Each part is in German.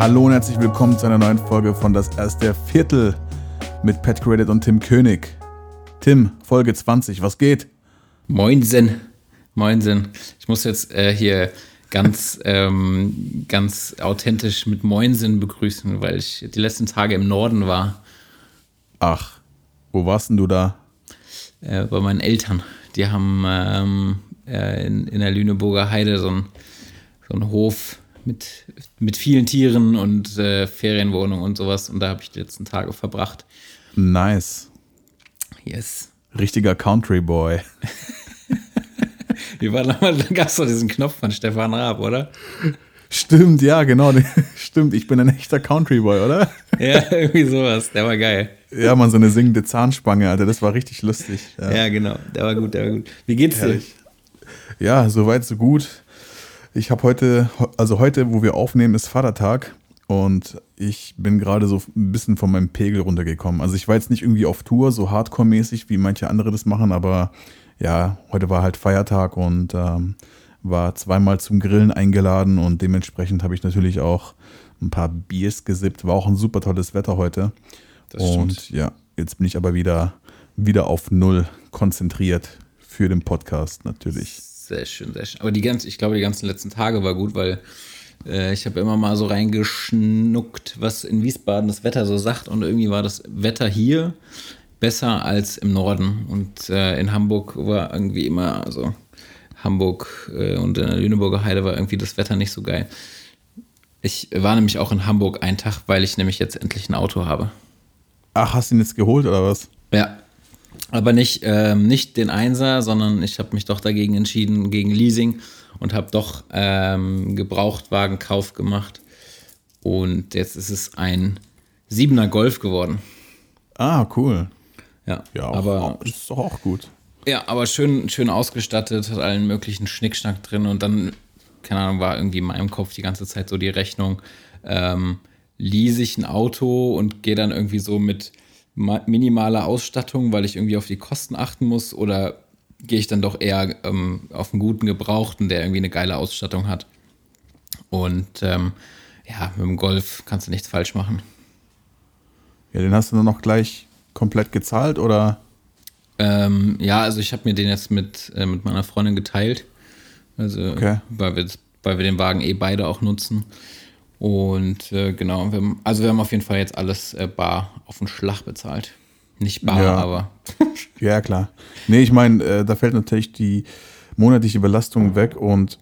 Hallo und herzlich willkommen zu einer neuen Folge von Das erste Viertel mit Pat Credit und Tim König. Tim, Folge 20, was geht? Moinsen. Moinsen. Ich muss jetzt äh, hier ganz, ähm, ganz authentisch mit Moinsen begrüßen, weil ich die letzten Tage im Norden war, Ach, wo warst denn du da? äh, bei meinen Eltern. Die haben ähm, äh, in, in der Lüneburger Heide so einen so einen Hof mit, mit vielen Tieren und äh, Ferienwohnung und sowas. Und da habe ich die letzten Tage verbracht. Nice. Yes. Richtiger Country Boy. Wie war nochmal, da gab es doch diesen Knopf von Stefan Raab, oder? Stimmt, ja, genau. Stimmt, ich bin ein echter Country Boy, oder? Ja, irgendwie sowas. Der war geil. Ja, man, so eine singende Zahnspange, Alter, das war richtig lustig. Ja, Ja, genau. Der war gut, der war gut. Wie geht's dir? Ja soweit, so gut. Ich habe heute, also heute, wo wir aufnehmen, ist Vatertag und ich bin gerade so ein bisschen von meinem Pegel runtergekommen. Also ich war jetzt nicht irgendwie auf Tour, so Hardcore-mäßig, wie manche andere das machen, aber ja, heute war halt Feiertag und ähm, war zweimal zum Grillen eingeladen und dementsprechend habe ich natürlich auch ein paar Biers gesippt. War auch ein super tolles Wetter heute. Das und stimmt. ja, jetzt bin ich aber wieder, wieder auf Null konzentriert für den Podcast natürlich. Sehr schön, sehr schön. Aber die ganze, ich glaube, die ganzen letzten Tage war gut, weil äh, ich habe immer mal so reingeschnuckt, was in Wiesbaden das Wetter so sagt. Und irgendwie war das Wetter hier besser als im Norden. Und äh, in Hamburg war irgendwie immer, also Hamburg äh, und in der Lüneburger Heide war irgendwie das Wetter nicht so geil. Ich war nämlich auch in Hamburg einen Tag, weil ich nämlich jetzt endlich ein Auto habe. Ach, hast du ihn jetzt geholt oder was? Ja. Aber nicht, ähm, nicht den Einser, sondern ich habe mich doch dagegen entschieden, gegen Leasing und habe doch ähm, Gebrauchtwagenkauf gemacht. Und jetzt ist es ein Siebener Golf geworden. Ah, cool. Ja, Ja, auch, aber, auch, ist doch auch gut. ja, aber schön, schön ausgestattet, hat allen möglichen Schnickschnack drin und dann, keine Ahnung, war irgendwie in meinem Kopf die ganze Zeit so die Rechnung, ähm, lease ich ein Auto und gehe dann irgendwie so mit minimaler Ausstattung, weil ich irgendwie auf die Kosten achten muss oder gehe ich dann doch eher ähm, auf einen guten Gebrauchten, der irgendwie eine geile Ausstattung hat. Und ähm, ja, mit dem Golf kannst du nichts falsch machen. Ja, den hast du nur noch gleich komplett gezahlt oder? Ähm, ja, also ich habe mir den jetzt mit, äh, mit meiner Freundin geteilt. Also, Okay. weil, wir, weil wir den Wagen eh beide auch nutzen. Und äh, genau, wir haben, also wir haben auf jeden Fall jetzt alles äh, bar auf den Schlag bezahlt. Nicht bar, Ja. aber Ja, klar. Nee, ich meine, äh, da fällt natürlich die monatliche Belastung weg und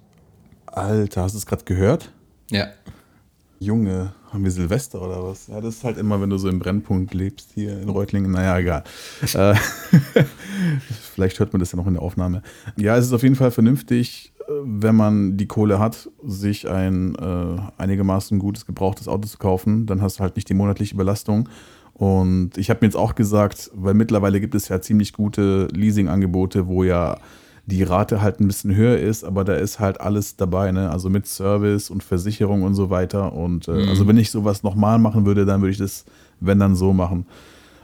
Alter, hast du es gerade gehört? ja. Junge, haben wir Silvester oder was? Ja, das ist halt immer, wenn du so im Brennpunkt lebst hier in Reutlingen. Naja, egal. Äh, Vielleicht hört man das ja noch in der Aufnahme. Ja, es ist auf jeden Fall vernünftig, wenn man die Kohle hat, sich ein äh, einigermaßen gutes gebrauchtes Auto zu kaufen. Dann hast du halt nicht die monatliche Belastung. Und ich habe mir jetzt auch gesagt, weil mittlerweile gibt es ja ziemlich gute Leasing-Angebote, wo ja die Rate halt ein bisschen höher ist, aber da ist halt alles dabei, ne? Also mit Service und Versicherung und so weiter. Und äh, also wenn ich sowas nochmal machen würde, dann würde ich das, wenn dann so machen.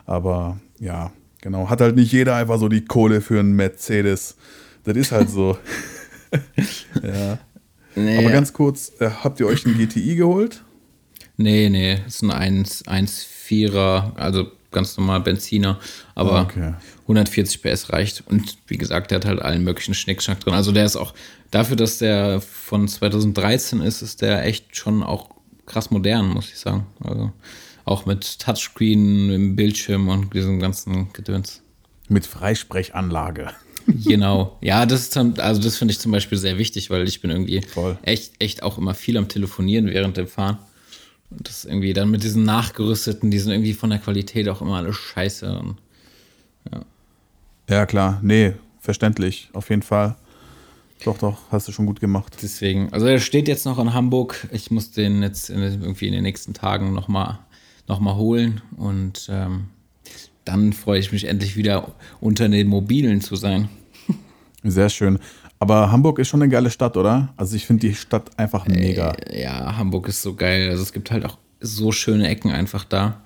Aber ja, genau. Hat halt nicht jeder einfach so die Kohle für einen Mercedes. Das ist halt so. ja. Nee, Aber ganz kurz, äh, habt ihr euch einen GTI geholt? nee, nee, ist ein 1, 1,4er, also ganz normal Benziner, aber Okay. 140 PS reicht. Und wie gesagt, der hat halt allen möglichen Schnickschnack drin. Also der ist auch, dafür, dass der von 2013 ist, ist der echt schon auch krass modern, muss ich sagen. Also auch mit Touchscreen, im Bildschirm und diesem ganzen Gedöns. Mit Freisprechanlage. Genau. Ja, das ist also das finde ich zum Beispiel sehr wichtig, weil ich bin irgendwie Voll. echt, echt auch immer viel am Telefonieren während dem Fahren. Und das irgendwie dann mit diesen nachgerüsteten, die sind irgendwie von der Qualität auch immer alle scheiße. Und Ja, klar. Nee, verständlich. Auf jeden Fall. Doch, doch, hast du schon gut gemacht. Deswegen, also er steht jetzt noch in Hamburg. Ich muss den jetzt in, irgendwie in den nächsten Tagen nochmal noch mal holen und ähm, dann freue ich mich endlich wieder unter den Mobilen zu sein. Sehr schön. Aber Hamburg ist schon eine geile Stadt, oder? Also ich finde die Stadt einfach mega. Äh, ja, Hamburg ist so geil. Also es gibt halt auch so schöne Ecken einfach da.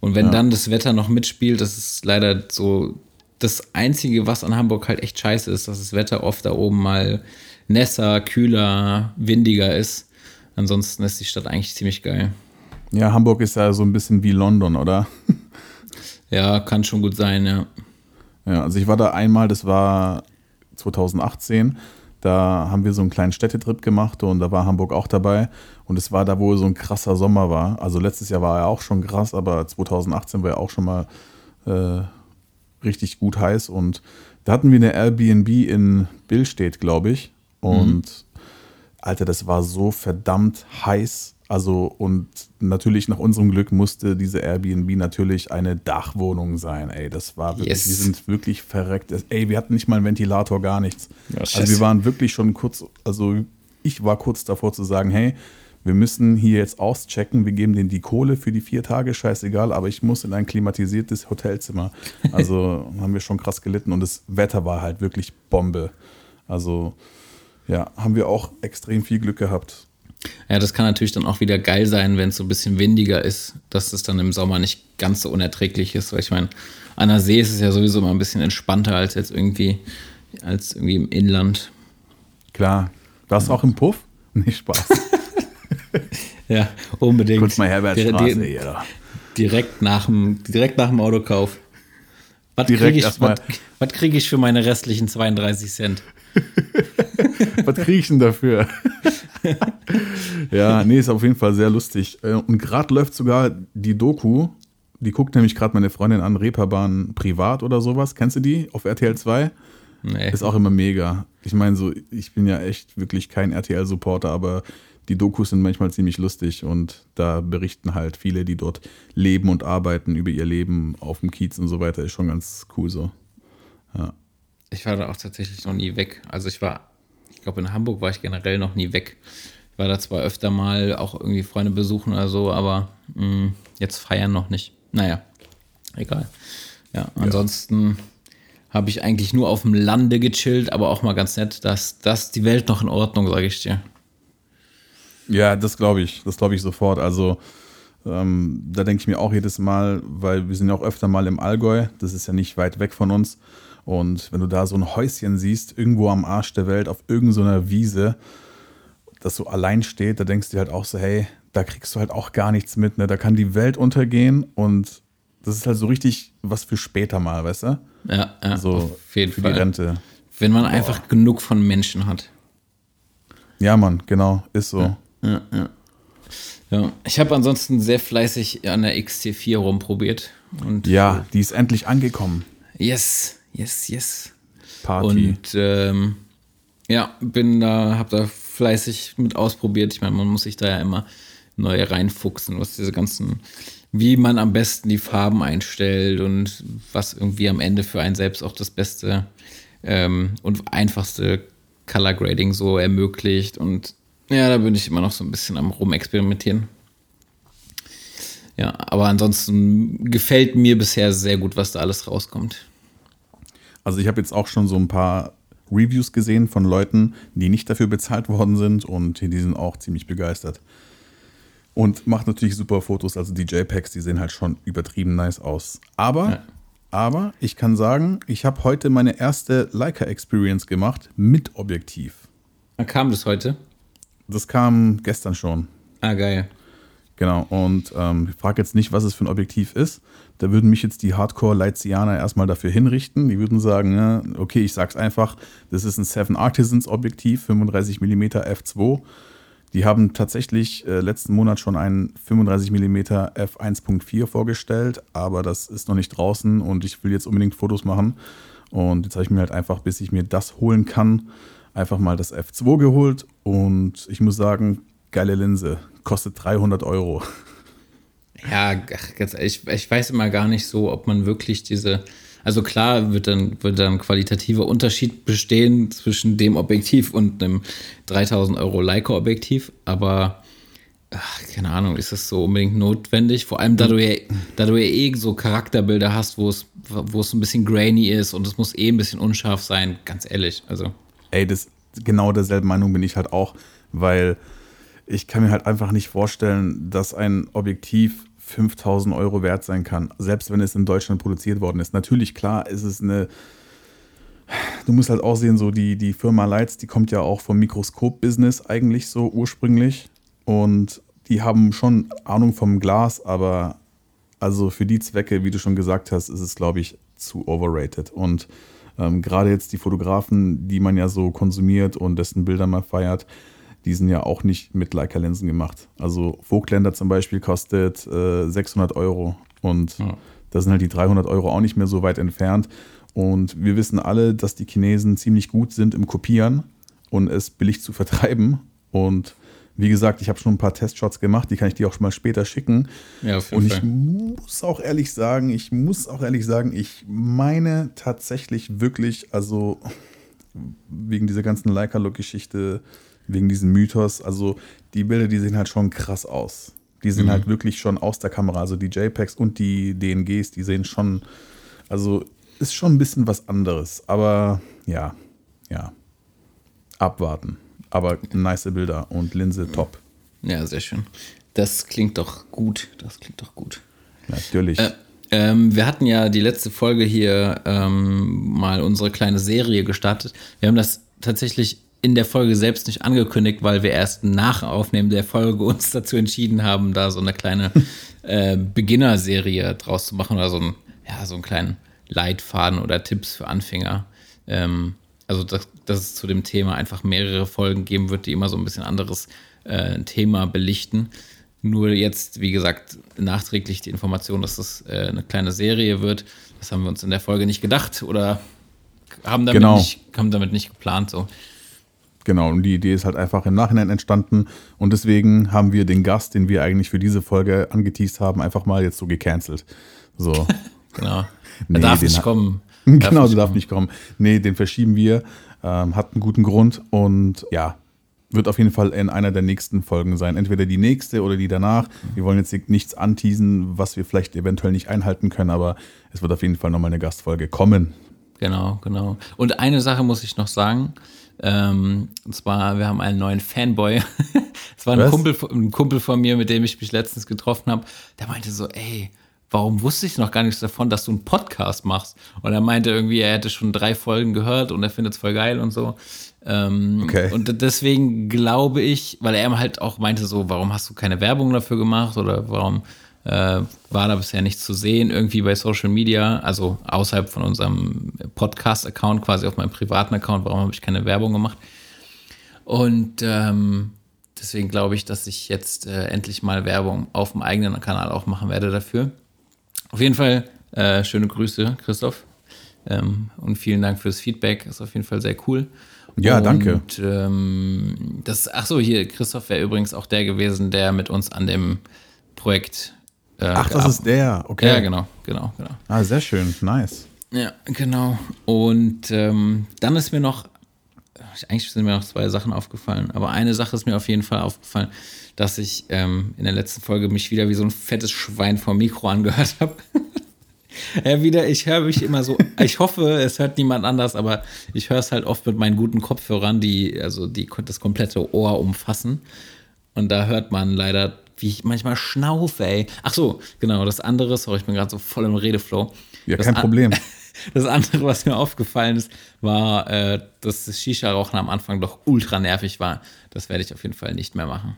Und wenn ja. dann das Wetter noch mitspielt, das ist leider so das Einzige, was an Hamburg halt echt scheiße ist, dass das Wetter oft da oben mal nässer, kühler, windiger ist. Ansonsten ist die Stadt eigentlich ziemlich geil. Ja, Hamburg ist ja so ein bisschen wie London, oder? ja, kann schon gut sein, ja. Ja, also ich war da einmal, das war 2018. Da haben wir so einen kleinen Städtetrip gemacht und da war Hamburg auch dabei. Und es war da, wo so ein krasser Sommer war. Also letztes Jahr war er auch schon krass, aber 2018 war er auch schon mal äh, richtig gut heiß. Und da hatten wir eine Airbnb in Billstedt, glaube ich. Und mhm. Alter, das war so verdammt heiß. Also, und natürlich nach unserem Glück musste diese Airbnb natürlich eine Dachwohnung sein. Ey, das war wirklich, yes. wir sind wirklich verreckt. Ey, wir hatten nicht mal einen Ventilator, gar nichts. Ja, also, wir waren wirklich schon kurz, also ich war kurz davor zu sagen, hey, wir müssen hier jetzt auschecken, wir geben denen die Kohle für die vier Tage, scheißegal, aber ich muss in ein klimatisiertes Hotelzimmer. Also haben wir schon krass gelitten und das Wetter war halt wirklich Bombe. Also ja, haben wir auch extrem viel Glück gehabt. Ja, das kann natürlich dann auch wieder geil sein, wenn es so ein bisschen windiger ist, dass es dann im Sommer nicht ganz so unerträglich ist. Weil ich meine, an der See ist es ja sowieso mal ein bisschen entspannter als jetzt irgendwie, als irgendwie im Inland. Klar. Warst du auch im Puff? Nicht Spaß. ja, unbedingt. Kurz mal Herbertstraße Dire hier. Direkt nach dem, direkt nach dem Autokauf. Was kriege ich, was, krieg ich für meine restlichen 32 Cent? was kriege ich denn dafür? ja, nee, ist auf jeden Fall sehr lustig. Äh, und gerade läuft sogar die Doku, die guckt nämlich gerade meine Freundin an, Reeperbahn privat oder sowas. Kennst du die auf RTL 2? Nee. Ist auch immer mega. Ich meine, so, ich bin ja echt wirklich kein RTL-Supporter, aber die Dokus sind manchmal ziemlich lustig und da berichten halt viele, die dort leben und arbeiten über ihr Leben auf dem Kiez und so weiter. Ist schon ganz cool so. Ja. Ich war da auch tatsächlich noch nie weg. Also ich war, ich glaube in Hamburg war ich generell noch nie weg. Ich war da zwar öfter mal auch irgendwie Freunde besuchen oder so, aber mh, mm, jetzt feiern noch nicht. Naja, egal. Ja, ansonsten ja. habe ich eigentlich nur auf dem Lande gechillt, aber auch mal ganz nett, dass das die Welt noch in Ordnung, sage ich dir. Ja, das glaube ich. Das glaube ich sofort. Also ähm, da denke ich mir auch jedes Mal, weil wir sind ja auch öfter mal im Allgäu. Das ist ja nicht weit weg von uns. Und wenn du da so ein Häuschen siehst, irgendwo am Arsch der Welt, auf irgendeiner Wiese, das so allein steht, da denkst du halt auch so, hey, da kriegst du halt auch gar nichts mit. Ne? Da kann die Welt untergehen und das ist halt so richtig was für später mal, weißt du? Ja, ja so auf jeden für Fall. die Rente. Wenn man Boah. einfach genug von Menschen hat. Ja, Mann, genau, ist so. Ja. Ja, ja. ja. Ich habe ansonsten sehr fleißig an der XT4 rumprobiert. Und ja, die ist endlich angekommen. Yes, yes, yes. Party. Und ähm, ja, bin da, habe da fleißig mit ausprobiert. Ich meine, man muss sich da ja immer neu reinfuchsen, was diese ganzen, wie man am besten die Farben einstellt und was irgendwie am Ende für einen selbst auch das beste ähm, und einfachste Color Grading so ermöglicht. Und ja, da bin ich immer noch so ein bisschen am Rumexperimentieren. Ja, aber ansonsten gefällt mir bisher sehr gut, was da alles rauskommt. Also ich habe jetzt auch schon so ein paar Reviews gesehen von Leuten, die nicht dafür bezahlt worden sind und die sind auch ziemlich begeistert. Und macht natürlich super Fotos, also die JPEGs, die sehen halt schon übertrieben nice aus. Aber, ja. aber ich kann sagen, ich habe heute meine erste Leica-Experience gemacht mit Objektiv. Wann kam das heute? Das kam gestern schon. Ah, geil. Genau, und ähm, ich frage jetzt nicht, was es für ein Objektiv ist. Da würden mich jetzt die Hardcore-Leitzianer erstmal dafür hinrichten. Die würden sagen, ja, okay, ich sag's einfach, das ist ein Seven Artisans Objektiv, 35 mm f2. Die haben tatsächlich äh, letzten Monat schon ein 35 mm f1.4 vorgestellt, aber das ist noch nicht draußen und ich will jetzt unbedingt Fotos machen. Und jetzt habe ich mir halt einfach, bis ich mir das holen kann, einfach mal das F2 geholt und ich muss sagen, geile Linse. Kostet 300 Euro. Ja, ganz ehrlich, ich weiß immer gar nicht so, ob man wirklich diese Also klar wird dann, wird dann qualitativer Unterschied bestehen zwischen dem Objektiv und einem 3000 Euro Leica-Objektiv, aber ach, keine Ahnung, ist das so unbedingt notwendig? Vor allem, da du ja, da du ja eh so Charakterbilder hast, wo es, wo es ein bisschen grainy ist und es muss eh ein bisschen unscharf sein, ganz ehrlich. Also. Ey, das, genau derselben Meinung bin ich halt auch, weil ich kann mir halt einfach nicht vorstellen, dass ein Objektiv 5000 Euro wert sein kann, selbst wenn es in Deutschland produziert worden ist. Natürlich, klar, ist es eine. Du musst halt auch sehen, so die, die Firma Lights, die kommt ja auch vom Mikroskop-Business eigentlich so ursprünglich. Und die haben schon Ahnung vom Glas, aber also für die Zwecke, wie du schon gesagt hast, ist es, glaube ich, zu overrated. Und ähm, gerade jetzt die Fotografen, die man ja so konsumiert und dessen Bilder man feiert, die sind ja auch nicht mit Leica-Linsen gemacht. Also Vogtländer zum Beispiel kostet äh, 600 Euro und ja. da sind halt die 300 Euro auch nicht mehr so weit entfernt. Und wir wissen alle, dass die Chinesen ziemlich gut sind im Kopieren und es billig zu vertreiben. Und wie gesagt, ich habe schon ein paar Testshots gemacht, die kann ich dir auch schon mal später schicken. Ja, auf jeden Und ich muss auch ehrlich sagen, ich muss auch ehrlich sagen, ich meine tatsächlich wirklich, also wegen dieser ganzen Leica-Look-Geschichte, wegen diesem Mythos. Also die Bilder, die sehen halt schon krass aus. Die sind mhm. halt wirklich schon aus der Kamera. Also die JPEGs und die DNGs, die sehen schon, also ist schon ein bisschen was anderes. Aber ja, ja, abwarten. Aber nice Bilder und Linse top. Ja, sehr schön. Das klingt doch gut. Das klingt doch gut. Natürlich. Äh, ähm, wir hatten ja die letzte Folge hier ähm, mal unsere kleine Serie gestartet. Wir haben das tatsächlich in der Folge selbst nicht angekündigt, weil wir erst nach Aufnehmen der Folge uns dazu entschieden haben, da so eine kleine äh, Beginner-Serie draus zu machen oder so, ein, ja, so einen kleinen Leitfaden oder Tipps für Anfänger. Ähm, also, dass, dass, es zu dem Thema einfach mehrere Folgen geben wird, die immer so ein bisschen anderes äh, Thema belichten. Nur jetzt, wie gesagt, nachträglich die Information, dass das äh, eine kleine Serie wird. Das haben wir uns in der Folge nicht gedacht oder haben damit, genau. nicht, haben damit nicht geplant. So. Genau, und die Idee ist halt einfach im Nachhinein entstanden. Und deswegen haben wir den Gast, den wir eigentlich für diese Folge angeteased haben, einfach mal jetzt so gecancelt. So. genau. Nee, er darf nicht kommen. genau, du darfst nicht kommen. Nee, den verschieben wir. Ähm, hat einen guten Grund und ja, wird auf jeden Fall in einer der nächsten Folgen sein. Entweder die nächste oder die danach. Wir wollen jetzt nichts anteasen, was wir vielleicht eventuell nicht einhalten können, aber es wird auf jeden Fall nochmal eine Gastfolge kommen. Genau, genau. Und eine Sache muss ich noch sagen. Ähm, und zwar, wir haben einen neuen Fanboy. Es war ein Kumpel, ein Kumpel von mir, mit dem ich mich letztens getroffen habe. Der meinte so, ey, warum wusste ich noch gar nichts davon, dass du einen Podcast machst? Und er meinte irgendwie, er hätte schon drei Folgen gehört und er findet es voll geil und so. Ähm, okay. Und deswegen glaube ich, weil er halt auch meinte so, warum hast du keine Werbung dafür gemacht oder warum äh, war da bisher nichts zu sehen, irgendwie bei Social Media, also außerhalb von unserem Podcast-Account, quasi auf meinem privaten Account, warum habe ich keine Werbung gemacht? Und ähm, deswegen glaube ich, dass ich jetzt äh, endlich mal Werbung auf dem eigenen Kanal auch machen werde dafür. Auf jeden Fall äh, schöne Grüße, Christoph. Ähm, und vielen Dank fürs Feedback. Ist auf jeden Fall sehr cool. Ja, und, danke. Ähm, das, ach so, hier, Christoph wäre übrigens auch der gewesen, der mit uns an dem Projekt Ach, das ist der, okay. Ja, genau, genau, genau. Ah, sehr schön, nice. Ja, genau. Und ähm, dann ist mir noch, eigentlich sind mir noch zwei Sachen aufgefallen, aber eine Sache ist mir auf jeden Fall aufgefallen, dass ich ähm, in der letzten Folge mich wieder wie so ein fettes Schwein vom Mikro angehört habe. ja, wieder, ich höre mich immer so, ich hoffe, es hört niemand anders, aber ich höre es halt oft mit meinen guten Kopfhörern, die also die das komplette Ohr umfassen. Und da hört man leider wie ich manchmal schnaufe, ey. Ach so, genau, das andere, sorry, ich bin gerade so voll im Redeflow. Ja, das kein Problem. Das andere, was mir aufgefallen ist, war, äh, dass das Shisha-Rauchen am Anfang doch ultra nervig war. Das werde ich auf jeden Fall nicht mehr machen.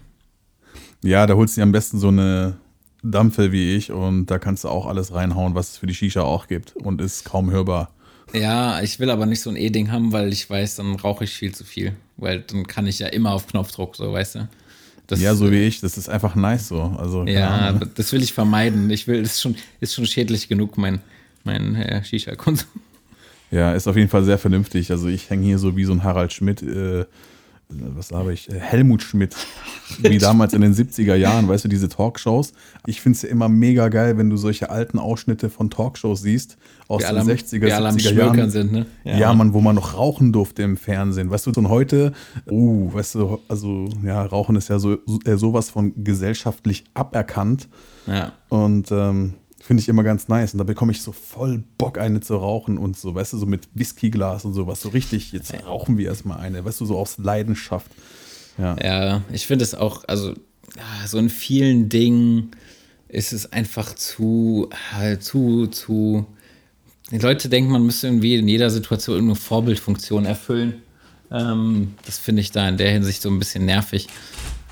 Ja, da holst du dir am besten so eine Dampfe wie ich und da kannst du auch alles reinhauen, was es für die Shisha auch gibt und ist kaum hörbar. Ja, ich will aber nicht so ein E-Ding haben, weil ich weiß, dann rauche ich viel zu viel. Weil dann kann ich ja immer auf Knopfdruck, so weißt du. Das, ja, so wie ich, das ist einfach nice so. Also, ja, das will ich vermeiden. Ich will, das ist schon, ist schon schädlich genug, mein, mein äh, Shisha-Konsum. Ja, ist auf jeden Fall sehr vernünftig. Also ich hänge hier so wie so ein Harald Schmidt äh, was habe ich, äh, Helmut Schmidt, wie damals in den 70er Jahren, weißt du, diese Talkshows. Ich finde es ja immer mega geil, wenn du solche alten Ausschnitte von Talkshows siehst, aus Wir den alle am- 60er, wir alle am 70er Schmökern Jahren. sind, ne? Ja. Ja. man, wo man noch rauchen durfte im Fernsehen. Weißt du, und heute, uh, weißt du, also ja, Rauchen ist ja so, so, äh, sowas von gesellschaftlich aberkannt. Ja. Und ähm, finde ich immer ganz nice. Und da bekomme ich so voll Bock, eine zu rauchen und so, weißt du, so mit Whiskyglas und sowas. So richtig, jetzt rauchen wir erstmal eine, weißt du, so aus Leidenschaft. Ja. Ja, ich finde es auch, also so in vielen Dingen ist es einfach zu, äh, zu, zu. Die Leute denken, man müsste irgendwie in jeder Situation irgendeine Vorbildfunktion erfüllen. Ähm, das finde ich da in der Hinsicht so ein bisschen nervig.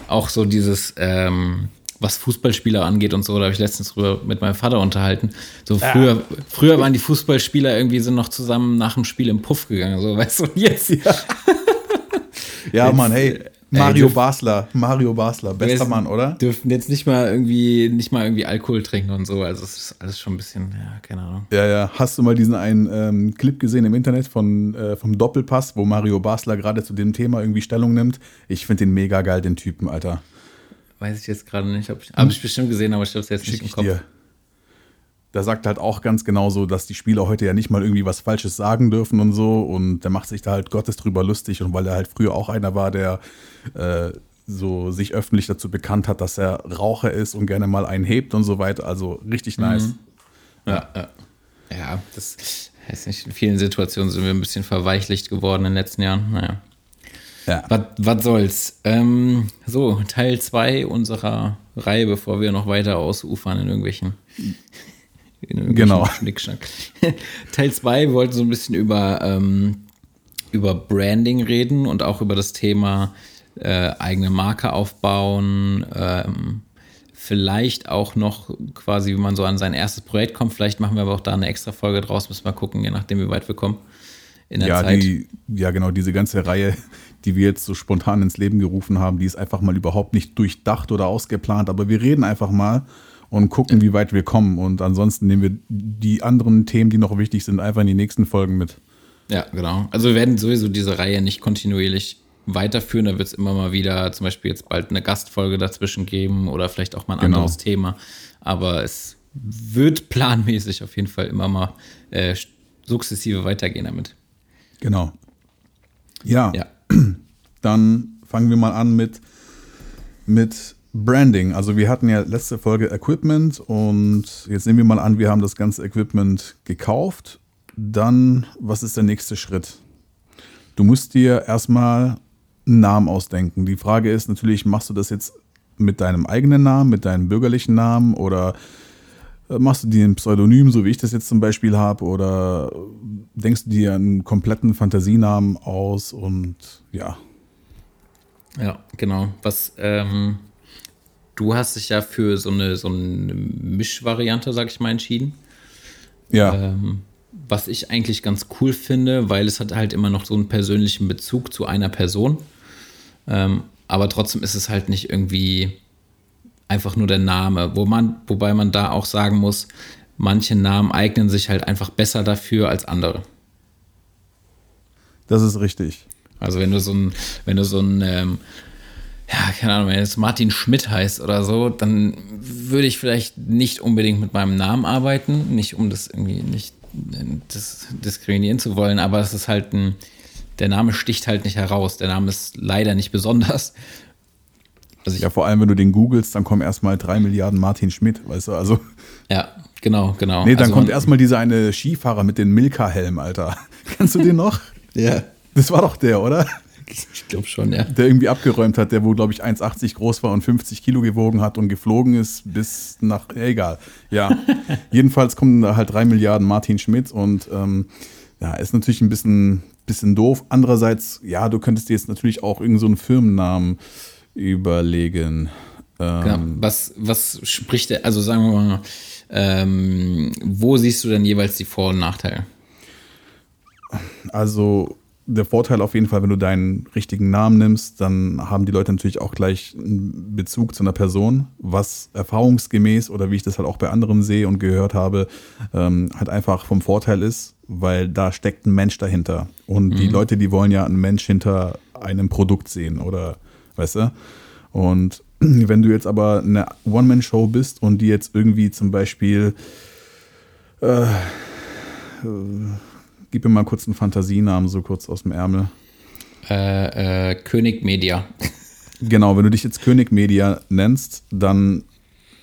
Auch so dieses, ähm, was Fußballspieler angeht und so, da habe ich letztens drüber mit meinem Vater unterhalten. So früher, früher waren die Fußballspieler irgendwie sind noch zusammen nach dem Spiel im Puff gegangen, so weißt du, jetzt Ja, Jetzt, Mann, hey, Mario dürf- Basler, Mario Basler, bester Jetzt Mann, oder? Dürfen jetzt nicht mal irgendwie, nicht mal irgendwie Alkohol trinken und so. Also es ist alles schon ein bisschen, ja, keine Ahnung. Ja, ja. Hast du mal diesen einen ähm, Clip gesehen im Internet von, äh, vom Doppelpass, wo Mario Basler gerade zu dem Thema irgendwie Stellung nimmt? Ich finde den mega geil, den Typen, Alter. Weiß ich jetzt gerade nicht. Habe ich, hab ich bestimmt gesehen, aber ich habe es jetzt Schick nicht im Kopf. dir. Da sagt halt auch ganz genau so, dass die Spieler heute ja nicht mal irgendwie was Falsches sagen dürfen und so. Und der macht sich da halt Gottes drüber lustig. Und weil er halt früher auch einer war, der äh, so sich öffentlich dazu bekannt hat, dass er Raucher ist und gerne mal einen hebt und so weiter. Also richtig nice. Ja, ja. ja, das heißt nicht, in vielen Situationen sind wir ein bisschen verweichlicht geworden in den letzten Jahren. Naja. Ja. Was, soll's? Ähm, so, Teil 2 unserer Reihe, bevor wir noch weiter ausufern in irgendwelchen. In irgendwelchen Genau. Schnickschnack. Teil 2 wir wollten so ein bisschen über, ähm, über Branding reden und auch über das Thema äh, eigene Marke aufbauen. Ähm, vielleicht auch noch quasi, wie man so an sein erstes Projekt kommt. Vielleicht machen wir aber auch da eine extra Folge draus. Müssen wir gucken, je nachdem, wie weit wir kommen. In der Ja, Zeit. die, ja, genau, diese ganze Reihe, die wir jetzt so spontan ins Leben gerufen haben, die ist einfach mal überhaupt nicht durchdacht oder ausgeplant, aber wir reden einfach mal und gucken, wie weit wir kommen. Und ansonsten nehmen wir die anderen Themen, die noch wichtig sind, einfach in die nächsten Folgen mit. Ja, genau. Also wir werden sowieso diese Reihe nicht kontinuierlich weiterführen. Da wird es immer mal wieder zum Beispiel jetzt bald eine Gastfolge dazwischen geben oder vielleicht auch mal ein Genau. anderes Thema. Aber es wird planmäßig auf jeden Fall immer mal äh, sukzessive weitergehen damit. Genau. Ja, Ja. Dann fangen wir mal an mit, mit Branding. Also wir hatten ja letzte Folge Equipment und jetzt nehmen wir mal an, wir haben das ganze Equipment gekauft. Dann, was ist der nächste Schritt? Du musst dir erstmal einen Namen ausdenken. Die Frage ist natürlich, machst du das jetzt mit deinem eigenen Namen, mit deinem bürgerlichen Namen oder machst du dir ein Pseudonym, so wie ich das jetzt zum Beispiel habe, oder denkst du dir einen kompletten Fantasienamen aus und ja. Ja, genau. Was, ähm, du hast dich ja für so eine, so eine Mischvariante, sag ich mal, entschieden. Ja, Ähm, was ich eigentlich ganz cool finde, weil es hat halt immer noch so einen persönlichen Bezug zu einer Person. Ähm, aber trotzdem ist es halt nicht irgendwie einfach nur der Name, wo man, wobei man da auch sagen muss, manche Namen eignen sich halt einfach besser dafür als andere. das ist richtig. Also wenn du so ein, wenn du so ein, ähm, ja, keine Ahnung, wenn jetzt Martin Schmidt heißt oder so, dann würde ich vielleicht nicht unbedingt mit meinem Namen arbeiten, nicht um das irgendwie nicht äh, das diskriminieren zu wollen, aber es ist halt ein, der Name sticht halt nicht heraus. Der Name ist leider nicht besonders. Also Ja, vor allem, wenn du den googelst, dann kommen erstmal drei Milliarden Martin Schmidt, weißt du, also. ja, genau, genau. Nee, dann also kommt erstmal dieser eine Skifahrer mit dem Milka-Helm, Alter. Kennst du den noch? Ja, Das war doch der, oder? ich glaube schon, ja. Der irgendwie abgeräumt hat, der wohl, glaube ich, 1,80 groß war und 50 Kilo gewogen hat und geflogen ist bis nach, ja, egal. Ja, jedenfalls kommen da halt drei Milliarden Martin Schmidt und ähm, ja, ist natürlich ein bisschen, bisschen doof. Andererseits, ja, du könntest dir jetzt natürlich auch irgendeinen so einen Firmennamen überlegen. Ähm, Genau. Was, was spricht der, also sagen wir mal, ähm, wo siehst du denn jeweils die Vor- und Nachteile? Also der Vorteil auf jeden Fall, wenn du deinen richtigen Namen nimmst, dann haben die Leute natürlich auch gleich einen Bezug zu einer Person, was erfahrungsgemäß oder wie ich das halt auch bei anderen sehe und gehört habe, ähm, halt einfach vom Vorteil ist, weil da steckt ein Mensch dahinter. Und die Leute, die wollen ja einen Mensch hinter einem Produkt sehen oder, weißt du? Und wenn du jetzt aber eine One-Man-Show bist und die jetzt irgendwie zum Beispiel, äh, äh, gib mir mal kurz einen Fantasienamen, so kurz aus dem Ärmel. Äh, äh, König Media. Genau, wenn du dich jetzt König Media nennst, dann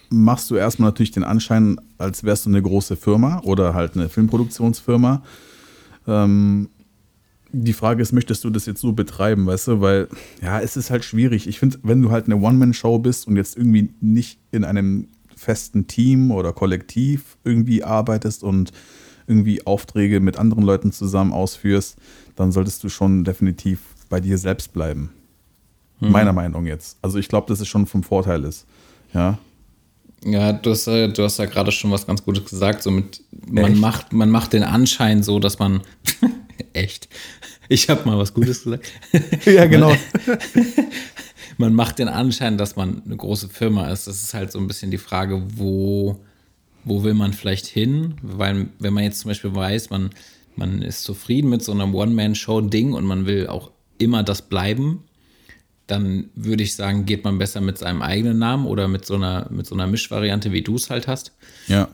machst du erstmal natürlich den Anschein, als wärst du eine große Firma oder halt eine Filmproduktionsfirma. Ähm, die Frage ist, möchtest du das jetzt so betreiben, weißt du? Weil, ja, es ist halt schwierig. Ich finde, wenn du halt eine One-Man-Show bist und jetzt irgendwie nicht in einem festen Team oder Kollektiv irgendwie arbeitest und irgendwie Aufträge mit anderen Leuten zusammen ausführst, dann solltest du schon definitiv bei dir selbst bleiben. Mhm. Meiner Meinung jetzt. Also ich glaube, dass es schon vom Vorteil ist. Ja. Ja, du hast, du hast ja gerade schon was ganz Gutes gesagt. So mit, man, macht, man macht den Anschein so, dass man. Echt. Ich habe mal was Gutes gesagt. ja, genau. man macht den Anschein, dass man eine große Firma ist. Das ist halt so ein bisschen die Frage, wo, wo will man vielleicht hin? Weil, wenn man jetzt zum Beispiel weiß, man, man ist zufrieden mit so einem One-Man-Show-Ding und man will auch immer das bleiben, dann würde ich sagen, geht man besser mit seinem eigenen Namen oder mit so einer, mit so einer Mischvariante, wie du es halt hast. Ja.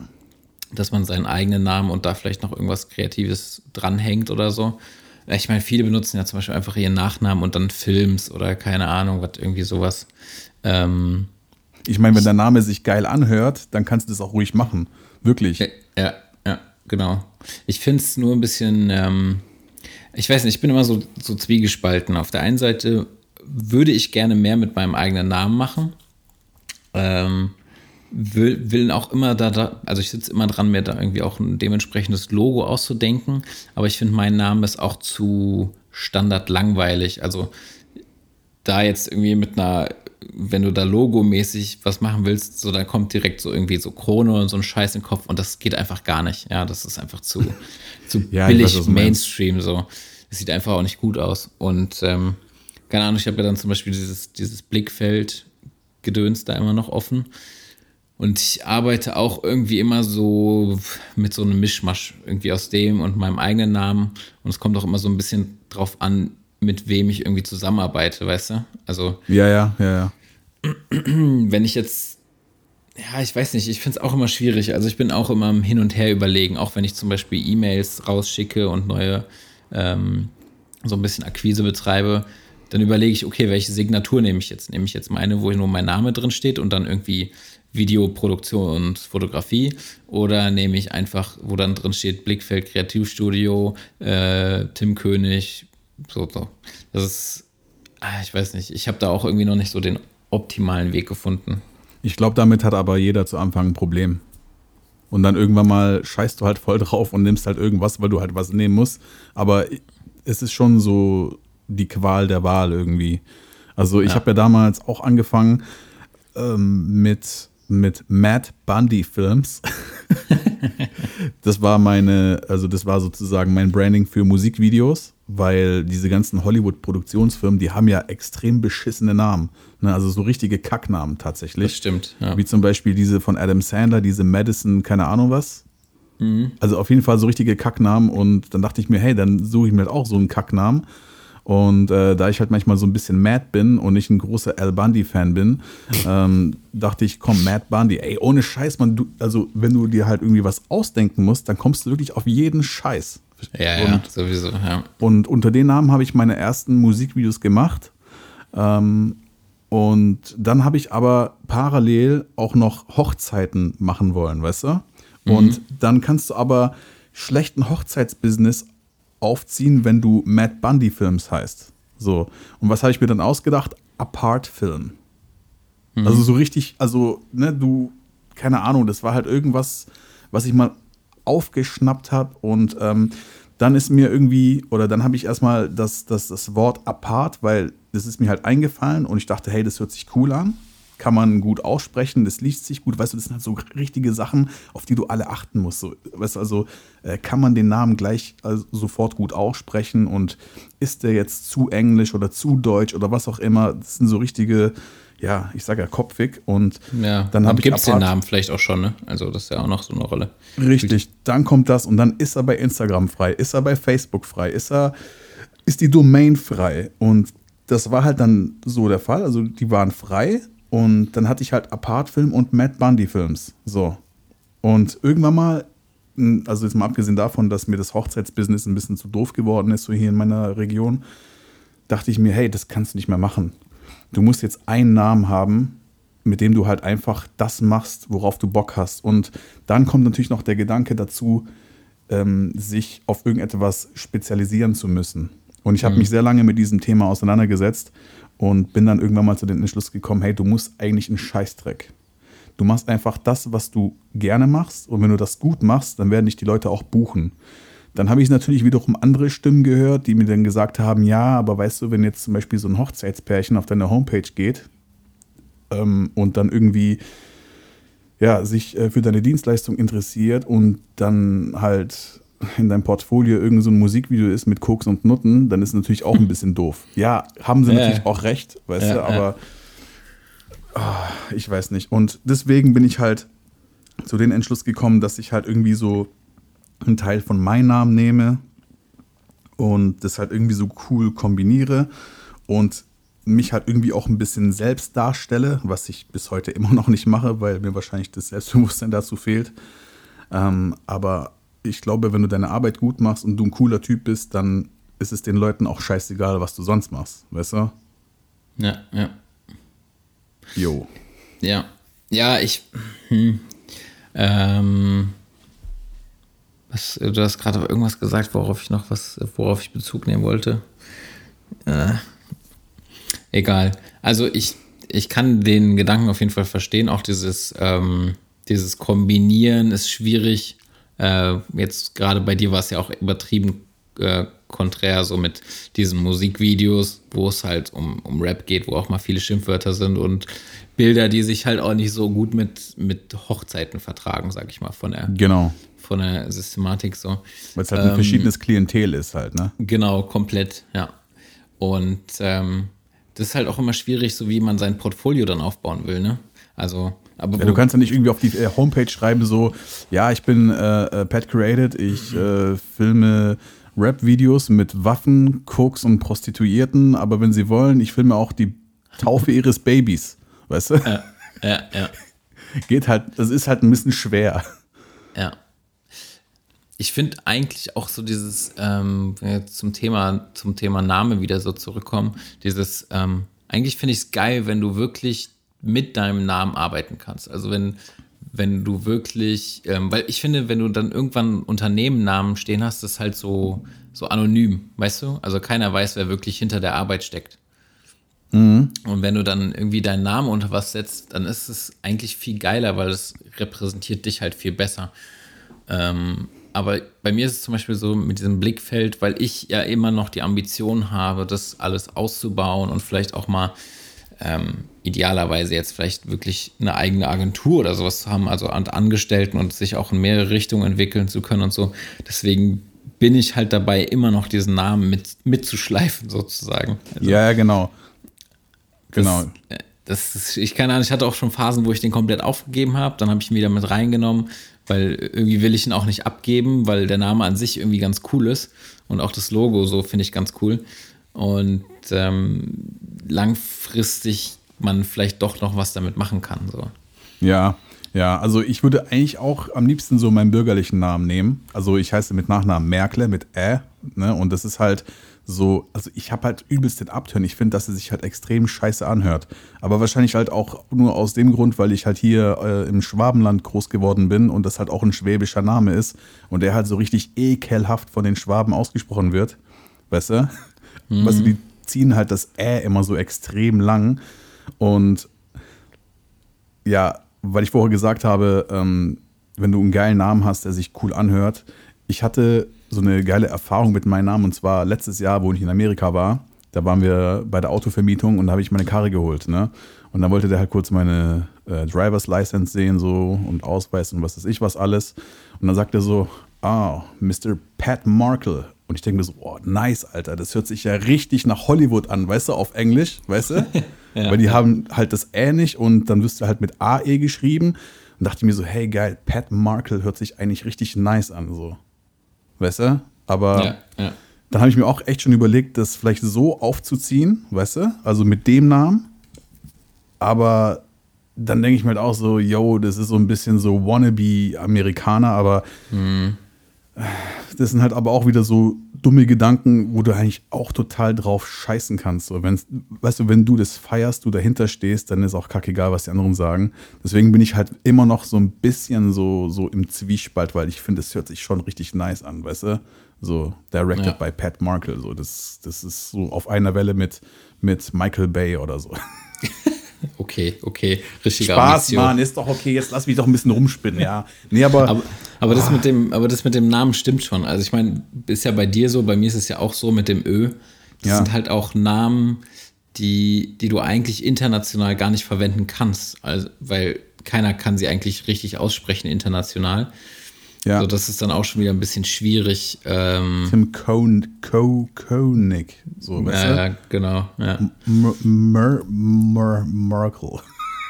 Dass man seinen eigenen Namen und da vielleicht noch irgendwas Kreatives dranhängt oder so. Ich meine, viele benutzen ja zum Beispiel einfach ihren Nachnamen und dann Films oder keine Ahnung, was irgendwie sowas. Ähm, ich meine, wenn der Name sich geil anhört, dann kannst du das auch ruhig machen. Wirklich. Ja, ja, genau. Ich finde es nur ein bisschen, ähm, ich weiß nicht, ich bin immer so, so zwiegespalten. Auf der einen Seite würde ich gerne mehr mit meinem eigenen Namen machen. Ähm, will, will auch immer da, da also ich sitze immer dran, mir da irgendwie auch ein dementsprechendes Logo auszudenken, aber ich finde, mein Name ist auch zu standard langweilig. Also da jetzt irgendwie mit einer, wenn du da logomäßig was machen willst, so dann kommt direkt so irgendwie so Krone und so ein Scheiß in den Kopf und das geht einfach gar nicht. Ja, das ist einfach zu, zu ja, billig weiß, Mainstream so. Das sieht einfach auch nicht gut aus. Und ähm, keine Ahnung, ich habe ja dann zum Beispiel dieses, dieses Blickfeld-Gedöns da immer noch offen. Und ich arbeite auch irgendwie immer so mit so einem Mischmasch irgendwie aus dem und meinem eigenen Namen. Und es kommt auch immer so ein bisschen drauf an, mit wem ich irgendwie zusammenarbeite, weißt du? Also. Ja, ja, ja, ja. Wenn ich jetzt. Ja, ich weiß nicht, ich finde es auch immer schwierig. Also ich bin auch immer im Hin und Her überlegen, auch wenn ich zum Beispiel E-Mails rausschicke und neue ähm, so ein bisschen Akquise betreibe dann überlege ich, okay, welche Signatur nehme ich jetzt? Nehme ich jetzt meine, wo nur mein Name drin steht und dann irgendwie Videoproduktion und Fotografie oder nehme ich einfach, wo dann drin steht Blickfeld Kreativstudio, äh, Tim König, so, so. Das ist, ah, ich weiß nicht, ich habe da auch irgendwie noch nicht so den optimalen Weg gefunden. Ich glaube, damit hat aber jeder zu Anfang ein Problem. Und dann irgendwann mal scheißt du halt voll drauf und nimmst halt irgendwas, weil du halt was nehmen musst. Aber es ist schon so die Qual der Wahl irgendwie. Also ich ja. habe ja damals auch angefangen ähm, mit, mit Matt Bundy Films. das war meine, also das war sozusagen mein Branding für Musikvideos, weil diese ganzen Hollywood-Produktionsfirmen, die haben ja extrem beschissene Namen. Ne? Also so richtige Kacknamen tatsächlich. Das stimmt. Ja. Wie zum Beispiel diese von Adam Sandler, diese Madison, keine Ahnung was. Mhm. Also auf jeden Fall so richtige Kacknamen und dann dachte ich mir, hey, dann suche ich mir halt auch so einen Kacknamen und äh, da ich halt manchmal so ein bisschen mad bin und nicht ein großer Al Bundy-Fan bin, ähm, dachte ich, komm, Mad Bundy, ey, ohne Scheiß, man, du, also wenn du dir halt irgendwie was ausdenken musst, dann kommst du wirklich auf jeden Scheiß. Ja, und, ja, sowieso, ja. Und unter den Namen habe ich meine ersten Musikvideos gemacht. Ähm, und dann habe ich aber parallel auch noch Hochzeiten machen wollen, weißt du? Und mhm. dann kannst du aber schlechten Hochzeitsbusiness aufziehen, wenn du Matt Bundy Films heißt. So. Und was habe ich mir dann ausgedacht? Apart Film. Mhm. Also so richtig, also, ne, du, keine Ahnung, das war halt irgendwas, was ich mal aufgeschnappt habe und ähm, dann ist mir irgendwie, oder dann habe ich erstmal das, das, das Wort apart, weil das ist mir halt eingefallen und ich dachte, hey, das hört sich cool an kann man gut aussprechen, das liest sich gut, weißt du, das sind halt so richtige Sachen, auf die du alle achten musst. So, weißt du, also äh, kann man den Namen gleich also, sofort gut aussprechen und ist der jetzt zu englisch oder zu deutsch oder was auch immer, das sind so richtige, ja, ich sage ja kopfig und ja, dann habe ich gibt den Namen vielleicht auch schon, ne? Also das ist ja auch noch so eine Rolle. Richtig, dann kommt das und dann ist er bei Instagram frei, ist er bei Facebook frei, ist er ist die Domain frei und das war halt dann so der Fall. Also die waren frei und dann hatte ich halt Apart-Film und Matt Bundy-Films. So. Und irgendwann mal, also jetzt mal abgesehen davon, dass mir das Hochzeitsbusiness ein bisschen zu doof geworden ist, so hier in meiner Region, dachte ich mir, hey, das kannst du nicht mehr machen. Du musst jetzt einen Namen haben, mit dem du halt einfach das machst, worauf du Bock hast. Und dann kommt natürlich noch der Gedanke dazu, ähm, sich auf irgendetwas spezialisieren zu müssen. Und ich habe mhm. mich sehr lange mit diesem Thema auseinandergesetzt und bin dann irgendwann mal zu dem Entschluss gekommen, hey, du musst eigentlich einen Scheißdreck. Du machst einfach das, was du gerne machst. Und wenn du das gut machst, dann werden dich die Leute auch buchen. Dann habe ich natürlich wiederum andere Stimmen gehört, die mir dann gesagt haben, ja, aber weißt du, wenn jetzt zum Beispiel so ein Hochzeitspärchen auf deine Homepage geht ähm, und dann irgendwie ja, sich äh, für deine Dienstleistung interessiert und dann halt in deinem Portfolio irgend so ein Musikvideo ist mit Koks und Nutten, dann ist es natürlich auch ein bisschen doof. Ja, haben sie ja. natürlich auch recht, weißt ja, du, aber oh, ich weiß nicht. Und deswegen bin ich halt zu dem Entschluss gekommen, dass ich halt irgendwie so einen Teil von meinem Namen nehme und das halt irgendwie so cool kombiniere und mich halt irgendwie auch ein bisschen selbst darstelle, was ich bis heute immer noch nicht mache, weil mir wahrscheinlich das Selbstbewusstsein dazu fehlt. Ähm, aber ich glaube, wenn du deine Arbeit gut machst und du ein cooler Typ bist, dann ist es den Leuten auch scheißegal, was du sonst machst, weißt du? Ja, ja. Jo. Ja. Ja, ich. Hm, ähm, was, du hast gerade irgendwas gesagt, worauf ich noch was, worauf ich Bezug nehmen wollte. Äh, egal. Also ich, ich kann den Gedanken auf jeden Fall verstehen. Auch dieses, ähm, dieses Kombinieren ist schwierig. Äh, jetzt gerade bei dir war es ja auch übertrieben äh, konträr, so mit diesen Musikvideos, wo es halt um, um Rap geht, wo auch mal viele Schimpfwörter sind und Bilder, die sich halt auch nicht so gut mit, mit Hochzeiten vertragen, sag ich mal, von der, genau. von der Systematik so. Weil es halt ein ähm, verschiedenes Klientel ist halt, ne? Genau, komplett, ja. Und ähm, das ist halt auch immer schwierig, so wie man sein Portfolio dann aufbauen will, ne? Also, aber. Ja, du kannst ja nicht irgendwie auf die äh, Homepage schreiben, so, ja, ich bin äh, äh Pat Created, ich äh, filme Rap-Videos mit Waffen, Koks und Prostituierten, aber wenn sie wollen, ich filme auch die Taufe ihres Babys. Weißt du? Ja, ja, ja. Geht halt, das ist halt ein bisschen schwer. Ja. Ich finde eigentlich auch so dieses, ähm, wenn wir zum Thema, zum Thema Name wieder so zurückkommen, dieses, ähm, eigentlich finde ich es geil, wenn du wirklich mit deinem Namen arbeiten kannst. Also wenn, wenn du wirklich, ähm, weil ich finde, wenn du dann irgendwann Unternehmennamen stehen hast, das ist halt so, so anonym, weißt du? Also keiner weiß, wer wirklich hinter der Arbeit steckt. Mhm. Und wenn du dann irgendwie deinen Namen unter was setzt, dann ist es eigentlich viel geiler, weil es repräsentiert dich halt viel besser. Ähm, aber bei mir ist es zum Beispiel so mit diesem Blickfeld, weil ich ja immer noch die Ambition habe, das alles auszubauen und vielleicht auch mal ähm, idealerweise jetzt vielleicht wirklich eine eigene Agentur oder sowas zu haben, also an Angestellten und sich auch in mehrere Richtungen entwickeln zu können und so. Deswegen bin ich halt dabei, immer noch diesen Namen mit, mitzuschleifen, sozusagen. Also, ja, genau. Genau. Das, äh, das ist, ich keine Ahnung, ich hatte auch schon Phasen, wo ich den komplett aufgegeben habe. Dann habe ich ihn wieder mit reingenommen, weil irgendwie will ich ihn auch nicht abgeben, weil der Name an sich irgendwie ganz cool ist. Und auch das Logo so finde ich ganz cool. Und ähm, langfristig man vielleicht doch noch was damit machen kann. So. Ja, ja, also ich würde eigentlich auch am liebsten so meinen bürgerlichen Namen nehmen. Also ich heiße mit Nachnamen Merkle mit Ä, ne? Und das ist halt so, also ich habe halt übelst den Abturn. Ich finde, dass er sich halt extrem scheiße anhört. Aber wahrscheinlich halt auch nur aus dem Grund, weil ich halt hier äh, im Schwabenland groß geworden bin und das halt auch ein schwäbischer Name ist und der halt so richtig ekelhaft von den Schwaben ausgesprochen wird. Weißt du? Mhm. Weißt du, die ziehen halt das Ä immer so extrem lang. Und ja, weil ich vorher gesagt habe, ähm, wenn du einen geilen Namen hast, der sich cool anhört. Ich hatte so eine geile Erfahrung mit meinem Namen und zwar letztes Jahr, wo ich in Amerika war. Da waren wir bei der Autovermietung und da habe ich meine Karre geholt. Ne? Und dann wollte der halt kurz meine äh, Driver's License sehen so und Ausweis und was weiß ich was alles. Und dann sagt er so, ah, Mr. Pat Markle. Und ich denke mir so, oh, nice, Alter, das hört sich ja richtig nach Hollywood an, weißt du, auf Englisch, weißt du? ja, Weil die ja. haben halt das Ä nicht und dann wirst du halt mit AE geschrieben. Und dachte mir so, hey, geil, Pat Markle hört sich eigentlich richtig nice an, so. Weißt du? Aber ja, dann habe ich mir auch echt schon überlegt, das vielleicht so aufzuziehen, weißt du? Also mit dem Namen. Aber dann denke ich mir halt auch so, yo, das ist so ein bisschen so wannabe Amerikaner, aber Mhm. Das sind halt aber auch wieder so dumme Gedanken, wo du eigentlich auch total drauf scheißen kannst. So, wenn's, weißt du, wenn du das feierst, du dahinter stehst, dann ist auch kackegal, was die anderen sagen. Deswegen bin ich halt immer noch so ein bisschen so, so im Zwiespalt, weil ich finde, es hört sich schon richtig nice an, weißt du? So, directed Ja. by Pat Markle. So, das, das ist so auf einer Welle mit, mit Michael Bay oder so. Okay, okay. Richtige Spaß, Ambition. Mann, ist doch okay, jetzt lass mich doch ein bisschen rumspinnen, ja. Nee, aber, Aber, aber, das mit dem, aber das mit dem Namen stimmt schon. Also ich meine, ist ja bei dir so, bei mir ist es ja auch so mit dem Ö. Das Ja. sind halt auch Namen, die, die du eigentlich international gar nicht verwenden kannst. Also, weil keiner kann sie eigentlich richtig aussprechen international. ja, Also das ist dann auch schon wieder ein bisschen schwierig. Ähm, Tim Cohn, Co, Koenig, so, weißt du? ja, ja, genau. Ja. Mer, Mer, Mer, Merkel.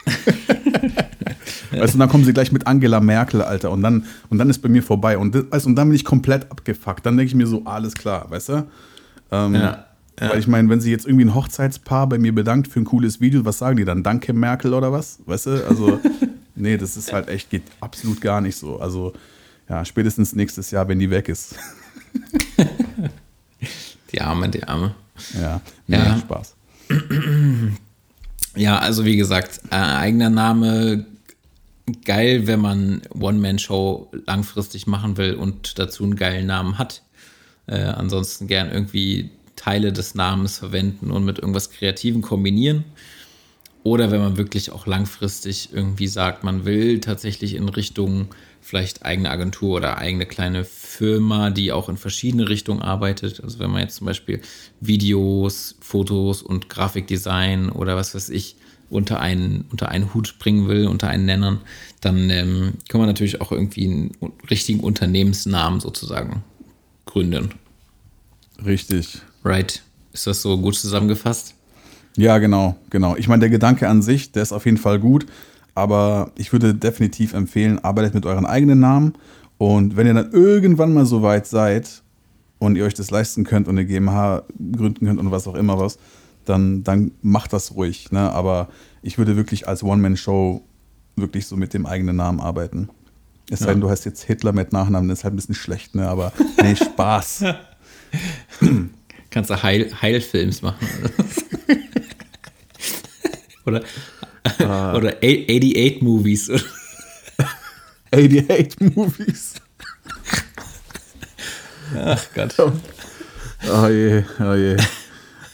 weißt du, dann kommen sie gleich mit Angela Merkel, Alter, und dann, und dann ist bei mir vorbei. Und, das, weißt, und dann bin ich komplett abgefuckt. Dann denke ich mir so, alles klar, weißt du? Ähm, Ja, Weil ich meine, wenn sie jetzt irgendwie ein Hochzeitspaar bei mir bedankt für ein cooles Video, was sagen die dann? Danke Merkel oder was? Weißt du? Also, nee, das ist halt echt, geht absolut gar nicht so. Also, ja, spätestens nächstes Jahr, wenn die weg ist. Die Arme, die Arme. ja, nee, Ja. Spaß. Ja, also wie gesagt, äh, eigener Name, geil, wenn man One-Man-Show langfristig machen will und dazu einen geilen Namen hat. Äh, ansonsten gern irgendwie Teile des Namens verwenden und mit irgendwas Kreativem kombinieren. Oder wenn man wirklich auch langfristig irgendwie sagt, man will tatsächlich in Richtung vielleicht eigene Agentur oder eigene kleine Firma, die auch in verschiedene Richtungen arbeitet. Also wenn man jetzt zum Beispiel Videos, Fotos und Grafikdesign oder was weiß ich unter einen, unter einen Hut bringen will, unter einen Nennern, dann ähm, kann man natürlich auch irgendwie einen richtigen Unternehmensnamen sozusagen gründen. Richtig. Right? Ist das so gut zusammengefasst? Ja, genau, genau. Ich meine, der Gedanke an sich, der ist auf jeden Fall gut, aber ich würde definitiv empfehlen, arbeitet mit euren eigenen Namen und wenn ihr dann irgendwann mal so weit seid und ihr euch das leisten könnt und eine GmbH gründen könnt und was auch immer was, dann, dann macht das ruhig. Ne? Aber ich würde wirklich als One-Man-Show wirklich so mit dem eigenen Namen arbeiten. Es sei denn, du heißt jetzt Hitler mit Nachnamen, das ist halt ein bisschen schlecht, ne? aber nee, Spaß. Kannst du Heil Heilfilms machen. oder oder 88 Movies. 88 Movies. Ach Gott. Oh je, oh je.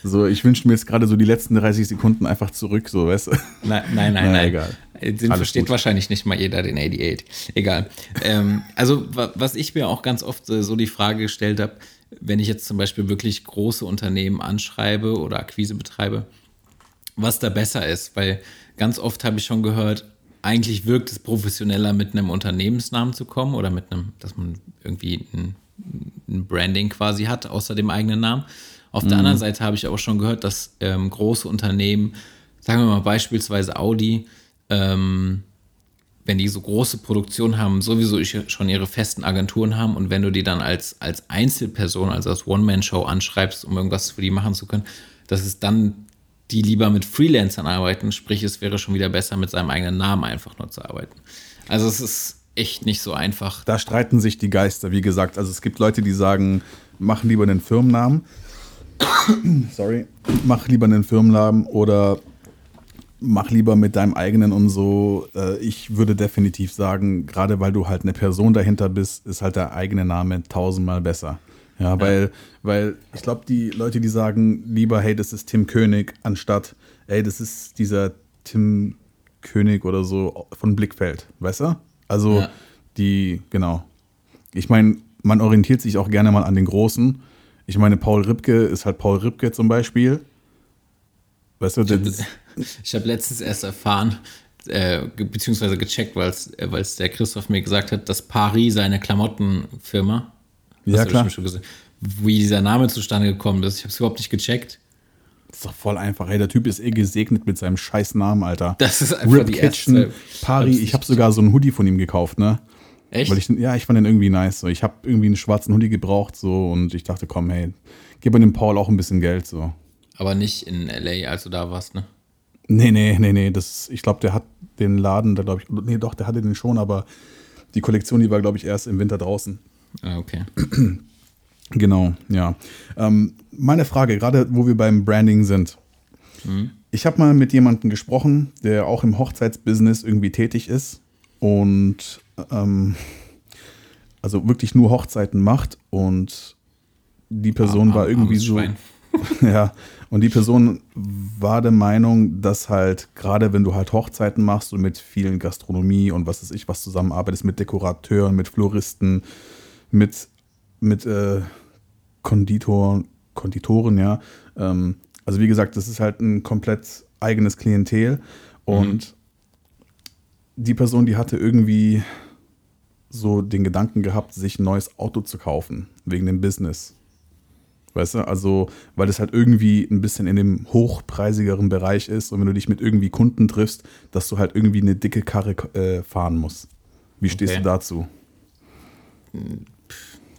So, ich wünsche mir jetzt gerade so die letzten 30 Sekunden einfach zurück, so, weißt du? Nein, nein, nein, Na, nein. egal. Den Alles versteht gut. wahrscheinlich nicht mal jeder, den 88. Egal. ähm, also, wa- was ich mir auch ganz oft äh, so die Frage gestellt habe, wenn ich jetzt zum Beispiel wirklich große Unternehmen anschreibe oder Akquise betreibe, was da besser ist, weil ganz oft habe ich schon gehört, eigentlich wirkt es professioneller, mit einem Unternehmensnamen zu kommen oder mit einem, dass man irgendwie ein, ein Branding quasi hat, außer dem eigenen Namen. Auf der anderen Seite habe ich auch schon gehört, dass ähm, große Unternehmen, sagen wir mal beispielsweise Audi, ähm, wenn die so große Produktionen haben, sowieso schon ihre festen Agenturen haben und wenn du die dann als, als Einzelperson, also als One-Man-Show anschreibst, um irgendwas für die machen zu können, dass es dann die lieber mit Freelancern arbeiten, sprich es wäre schon wieder besser, mit seinem eigenen Namen einfach nur zu arbeiten. Also es ist echt nicht so einfach. Da streiten sich die Geister, wie gesagt. Also es gibt Leute, die sagen, mach lieber einen Firmennamen. Sorry. Mach lieber einen Firmennamen oder mach lieber mit deinem eigenen und so. Äh, Ich würde definitiv sagen, gerade weil du halt eine Person dahinter bist, ist halt der eigene Name tausendmal besser. Ja, weil, weil ich glaube, die Leute, die sagen lieber, hey, das ist Tim König, anstatt, ey, das ist dieser Tim König oder so von Blickfeld, weißt du? Also Ja. die, genau. Ich meine, man orientiert sich auch gerne mal an den Großen. Ich meine, Paul Ripke ist halt Paul Ripke zum Beispiel. Weißt du, Ich habe letztens erst erfahren, äh, beziehungsweise gecheckt, weil es der Christoph mir gesagt hat, dass Paris seine Klamottenfirma, Ja, hast du klar. wie dieser Name zustande gekommen ist. Ich habe es überhaupt nicht gecheckt. ist doch voll einfach. Ey, der Typ ist eh gesegnet mit seinem scheiß Namen, Alter. Das ist einfach Rip die Kitchen, erste- Pari. Ich habe sogar so einen Hoodie von ihm gekauft, ne? Echt? Weil ich, ja, ich fand den irgendwie nice. So. Ich habe irgendwie einen schwarzen Hoodie gebraucht so und ich dachte, komm, hey, gib mir dem Paul auch ein bisschen Geld so. Aber nicht in LA, als du da warst, ne? Nee, nee, nee, nee. Das, ich glaube, der hat den Laden, da glaube ich, nee, doch, der hatte den schon, aber die Kollektion, die war, glaube ich, erst im Winter draußen. Ah, okay. Genau, ja. Ähm, meine Frage, gerade wo wir beim Branding sind. Ich habe mal mit jemandem gesprochen, der auch im Hochzeitsbusiness irgendwie tätig ist und ähm, also wirklich nur Hochzeiten macht und die Person Ah, war arm- irgendwie so. Ja, und die Person war der Meinung, dass halt gerade wenn du halt Hochzeiten machst und mit vielen Gastronomie und was weiß ich was zusammenarbeitest, mit Dekorateuren, mit Floristen, mit, mit äh, Konditor, Konditoren, ja. Ähm, also wie gesagt, das ist halt ein komplett eigenes Klientel und die Person, die hatte irgendwie so den Gedanken gehabt, sich ein neues Auto zu kaufen, wegen dem Business. Weißt du, also, weil es halt irgendwie ein bisschen in dem hochpreisigeren Bereich ist und wenn du dich mit irgendwie Kunden triffst, dass du halt irgendwie eine dicke Karre äh, fahren musst. Wie stehst Okay. du dazu?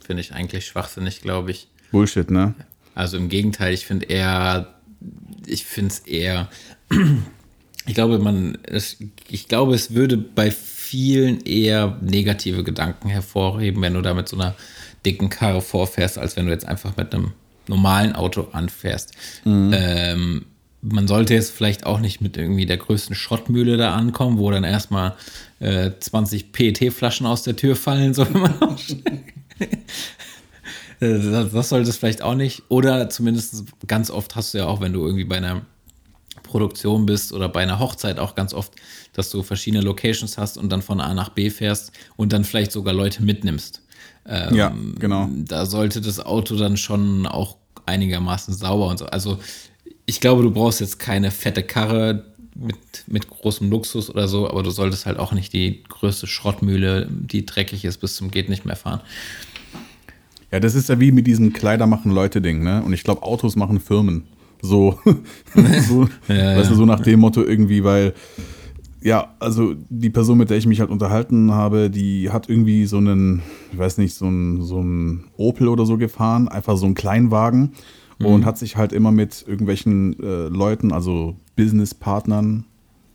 Finde ich eigentlich schwachsinnig, glaube ich. Bullshit, ne? Also im Gegenteil, ich finde eher, ich finde es eher, ich glaube, man, es, ich glaube, es würde bei vielen eher negative Gedanken hervorheben, wenn du da mit so einer dicken Karre vorfährst, als wenn du jetzt einfach mit einem normalen Auto anfährst. Ähm, man sollte jetzt vielleicht auch nicht mit irgendwie der größten Schrottmühle da ankommen, wo dann erstmal äh, 20 PET-Flaschen aus der Tür fallen, so wenn man Das, das sollte es vielleicht auch nicht. Oder zumindest ganz oft hast du ja auch, wenn du irgendwie bei einer Produktion bist oder bei einer Hochzeit auch ganz oft, dass du verschiedene Locations hast und dann von A nach B fährst und dann vielleicht sogar Leute mitnimmst. Ähm, Ja, genau. Da sollte das Auto dann schon auch einigermaßen sauber und so. Also ich glaube, du brauchst jetzt keine fette Karre mit, mit großem Luxus oder so, aber du solltest halt auch nicht die größte Schrottmühle, die dreckig ist, bis zum Geht nicht mehr fahren. Ja, das ist ja wie mit diesem Kleider machen Leute-Ding, ne? Und ich glaube, Autos machen Firmen. So, so Ja, weißt du, so nach dem Motto irgendwie, weil, ja, also die Person, mit der ich mich halt unterhalten habe, die hat irgendwie so einen, ich weiß nicht, so einen, so einen Opel oder so gefahren, einfach so einen Kleinwagen und hat sich halt immer mit irgendwelchen äh, Leuten, also Businesspartnern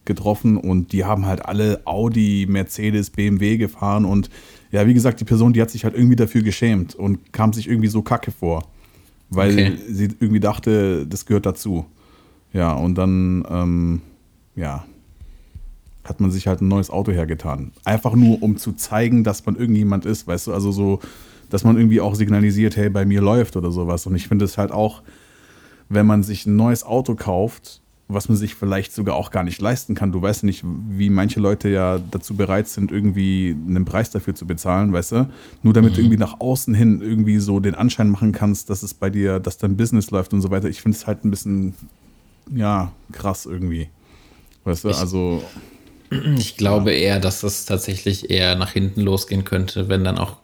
getroffen und die haben halt alle Audi, Mercedes, BMW gefahren und ja, wie gesagt, die Person, die hat sich halt irgendwie dafür geschämt und kam sich irgendwie so kacke vor, weil Okay. sie irgendwie dachte, das gehört dazu. Ja, und dann, ähm, ja, hat man sich halt ein neues Auto hergetan. Einfach nur, um zu zeigen, dass man irgendjemand ist, weißt du, also so, dass man irgendwie auch signalisiert, hey, bei mir läuft oder sowas. Und ich finde es halt auch, wenn man sich ein neues Auto kauft, was man sich vielleicht sogar auch gar nicht leisten kann. Du weißt nicht, wie manche Leute ja dazu bereit sind, irgendwie einen Preis dafür zu bezahlen, weißt du? Nur damit du irgendwie nach außen hin irgendwie so den Anschein machen kannst, dass es bei dir, dass dein Business läuft und so weiter. Ich finde es halt ein bisschen, ja, krass irgendwie. Weißt du, Ich- also, Ich glaube eher, dass das tatsächlich eher nach hinten losgehen könnte, wenn dann auch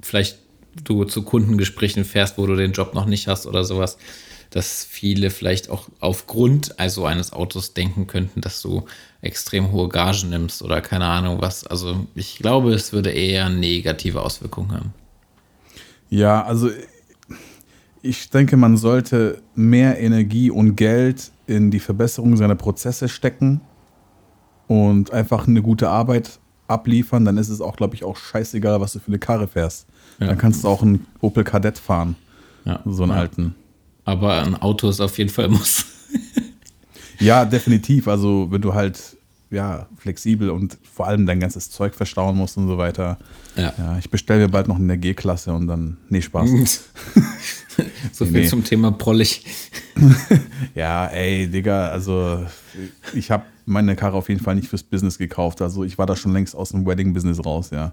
vielleicht du zu Kundengesprächen fährst, wo du den Job noch nicht hast oder sowas, dass viele vielleicht auch aufgrund also eines Autos denken könnten, dass du extrem hohe Gagen nimmst oder keine Ahnung was. Also ich glaube, es würde eher negative Auswirkungen haben. Ja, also ich denke, man sollte mehr Energie und Geld in die Verbesserung seiner Prozesse stecken und einfach eine gute Arbeit abliefern. Dann ist es auch, glaube ich, auch scheißegal, was du für eine Karre fährst. Ja. Dann kannst du auch einen Opel Kadett fahren, Ja. so einen ja. alten. Aber ein Auto ist auf jeden Fall muss. Ja, definitiv. Also wenn du halt ja flexibel und vor allem dein ganzes Zeug verstauen musst und so weiter. Ja. Ja, ich bestelle mir bald noch eine G-Klasse und dann, nee, Spaß. so viel Nee. zum Thema prollig. Ja, ey, Digga, also ich habe meine Karre auf jeden Fall nicht fürs Business gekauft. Also ich war da schon längst aus dem Wedding-Business raus, ja.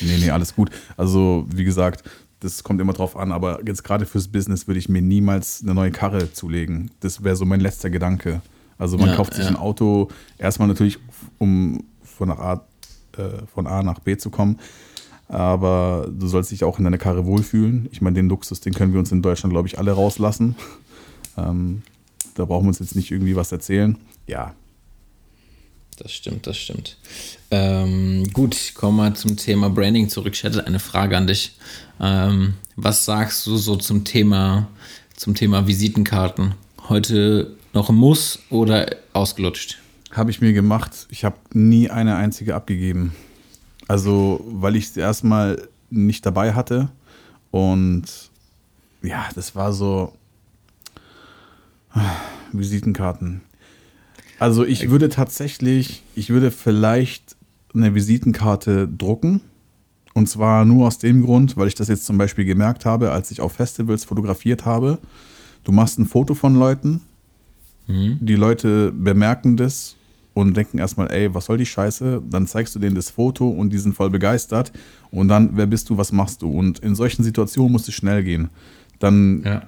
nee, nee, alles gut. Also wie gesagt, das kommt immer drauf an, aber jetzt gerade fürs Business würde ich mir niemals eine neue Karre zulegen. Das wäre so mein letzter Gedanke. Also man Ja, kauft sich ja. ein Auto erstmal natürlich, um von, A, äh, von A nach B zu kommen. Aber du sollst dich auch in deiner Karre wohlfühlen. Ich meine, den Luxus, den können wir uns in Deutschland, glaube ich, alle rauslassen. Ähm, da brauchen wir uns jetzt nicht irgendwie was erzählen. Ja. Das stimmt, das stimmt. Ähm, gut, kommen wir zum Thema Branding zurück. Ich hätte eine Frage an dich. Ähm, was sagst du so zum Thema, zum Thema Visitenkarten? Heute noch ein Muss oder ausgelutscht? Habe ich mir gemacht. Ich habe nie eine einzige abgegeben. Also, weil ich es erstmal nicht dabei hatte. Und ja, das war so. Visitenkarten. Also ich würde tatsächlich, ich würde vielleicht eine Visitenkarte drucken. Und zwar nur aus dem Grund, weil ich das jetzt zum Beispiel gemerkt habe, als ich auf Festivals fotografiert habe. Du machst ein Foto von Leuten, mhm. die Leute bemerken das und denken erstmal, ey, was soll die Scheiße? Dann zeigst du denen das Foto und die sind voll begeistert. Und dann, wer bist du, was machst du? Und in solchen Situationen muss es schnell gehen. Dann ja.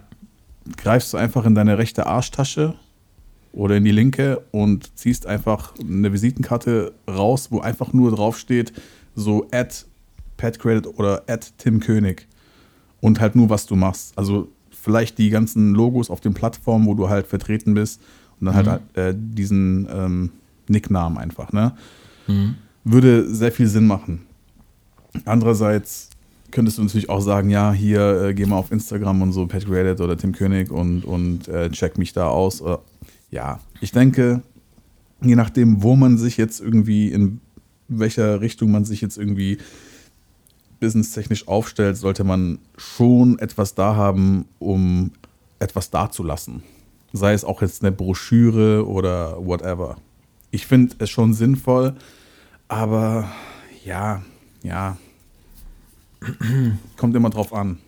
greifst du einfach in deine rechte Arschtasche oder in die linke und ziehst einfach eine Visitenkarte raus, wo einfach nur draufsteht, so at Pat Credit oder at Tim König. Und halt nur, was du machst. Also vielleicht die ganzen Logos auf den Plattformen, wo du halt vertreten bist. Und dann halt, mhm. halt äh, diesen ähm, Nicknamen einfach, ne? Mhm. Würde sehr viel Sinn machen. Andererseits könntest du natürlich auch sagen, ja, hier äh, geh mal auf Instagram und so, Pat Reddit oder Tim König und, und äh, check mich da aus. Ja, ich denke, je nachdem, wo man sich jetzt irgendwie, in welcher Richtung man sich jetzt irgendwie businesstechnisch aufstellt, sollte man schon etwas da haben, um etwas dazulassen. Sei es auch jetzt eine Broschüre oder whatever ich finde es schon sinnvoll, aber ja, ja, kommt immer drauf an.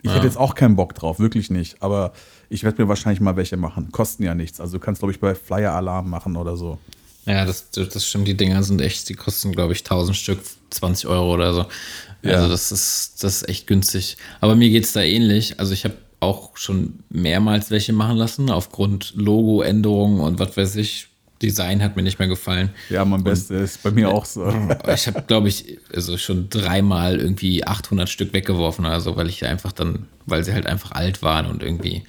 Ich ja. hätte jetzt auch keinen Bock drauf, wirklich nicht. Aber ich werde mir wahrscheinlich mal welche machen. Kosten ja nichts. Also du kannst, glaube ich, bei Flyer Alarm machen oder so. Ja, das, das stimmt. Die Dinger sind echt, die kosten, glaube ich, 1000 Stück, 20 Euro oder so. Ja. Also das ist, das ist echt günstig. Aber mir geht es da ähnlich. Also ich habe auch schon mehrmals welche machen lassen, aufgrund Logo-Änderungen und was weiß ich, Design hat mir nicht mehr gefallen. Ja, mein Bestes ist bei mir auch so. Ich habe, glaube ich, also schon dreimal irgendwie 800 Stück weggeworfen, also weil ich einfach dann, weil sie halt einfach alt waren und irgendwie,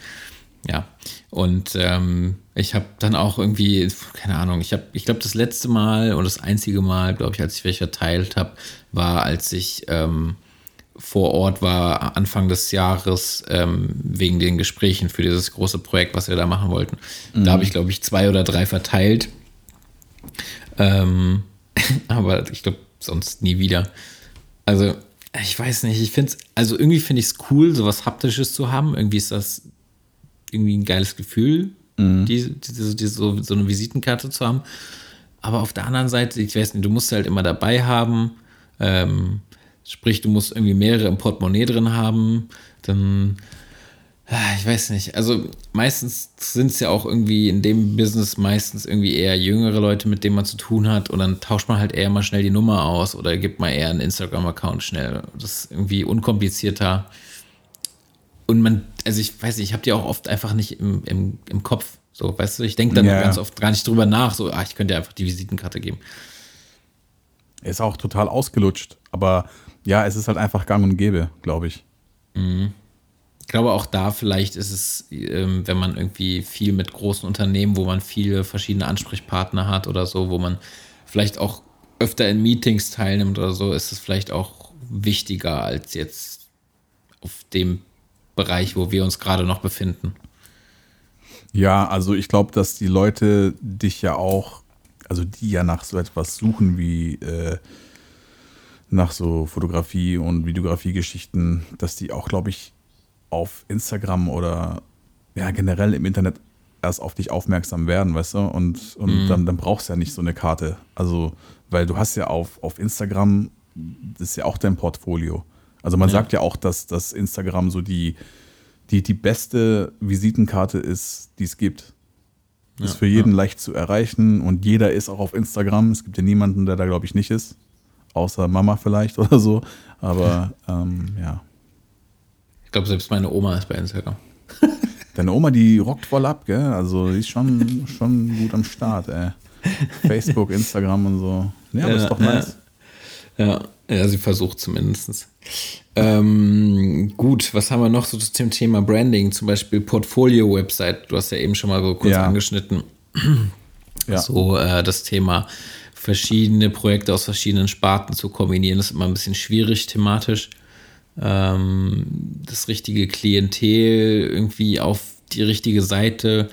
ja. Und ähm, ich habe dann auch irgendwie, keine Ahnung, ich habe, ich glaube, das letzte Mal und das einzige Mal, glaube ich, als ich welche verteilt habe, war, als ich ähm, vor Ort war Anfang des Jahres ähm, wegen den Gesprächen für dieses große Projekt, was wir da machen wollten. Mhm. Da habe ich, glaube ich, zwei oder drei verteilt. Ähm, aber ich glaube, sonst nie wieder. Also, ich weiß nicht, ich finde es, also irgendwie finde ich es cool, sowas Haptisches zu haben. Irgendwie ist das irgendwie ein geiles Gefühl, mhm. die, die, die, so, so eine Visitenkarte zu haben. Aber auf der anderen Seite, ich weiß nicht, du musst halt immer dabei haben. Ähm, Sprich, du musst irgendwie mehrere im Portemonnaie drin haben. Dann, ah, ich weiß nicht. Also meistens sind es ja auch irgendwie in dem Business meistens irgendwie eher jüngere Leute, mit denen man zu tun hat. Und dann tauscht man halt eher mal schnell die Nummer aus oder gibt mal eher einen Instagram-Account schnell. Das ist irgendwie unkomplizierter. Und man, also ich weiß nicht, ich habe die auch oft einfach nicht im, im, im Kopf. So, weißt du, ich denke dann ja, ganz oft gar nicht drüber nach, so, ah, ich könnte dir einfach die Visitenkarte geben. Ist auch total ausgelutscht, aber ja, es ist halt einfach gang und gäbe, glaube ich. Mhm. Ich glaube auch da vielleicht ist es, ähm, wenn man irgendwie viel mit großen Unternehmen, wo man viele verschiedene Ansprechpartner hat oder so, wo man vielleicht auch öfter in Meetings teilnimmt oder so, ist es vielleicht auch wichtiger als jetzt auf dem Bereich, wo wir uns gerade noch befinden. Ja, also ich glaube, dass die Leute dich ja auch, also die ja nach so etwas suchen wie äh, nach so Fotografie- und Videografie-Geschichten, dass die auch, glaube ich, auf Instagram oder ja generell im Internet erst auf dich aufmerksam werden, weißt du? Und, und mhm. dann, dann brauchst du ja nicht so eine Karte. Also, weil du hast ja auf, auf Instagram, das ist ja auch dein Portfolio. Also man ja. sagt ja auch, dass, dass Instagram so die, die, die beste Visitenkarte ist, die es gibt. Ja, ist für jeden ja. leicht zu erreichen und jeder ist auch auf Instagram. Es gibt ja niemanden, der da, glaube ich, nicht ist außer Mama vielleicht oder so. Aber ähm, ja. Ich glaube, selbst meine Oma ist bei Instagram. Deine Oma, die rockt voll ab, gell? Also die ist schon, schon gut am Start, ey. Facebook, Instagram und so. Ja, aber ja, ist doch nice. Ja, ja, sie versucht zumindest. Ähm, gut, was haben wir noch so zum Thema Branding? Zum Beispiel Portfolio-Website. Du hast ja eben schon mal so kurz ja. angeschnitten. Ja. So äh, das Thema verschiedene Projekte aus verschiedenen Sparten zu kombinieren, ist immer ein bisschen schwierig thematisch. Ähm, das richtige Klientel irgendwie auf die richtige Seite.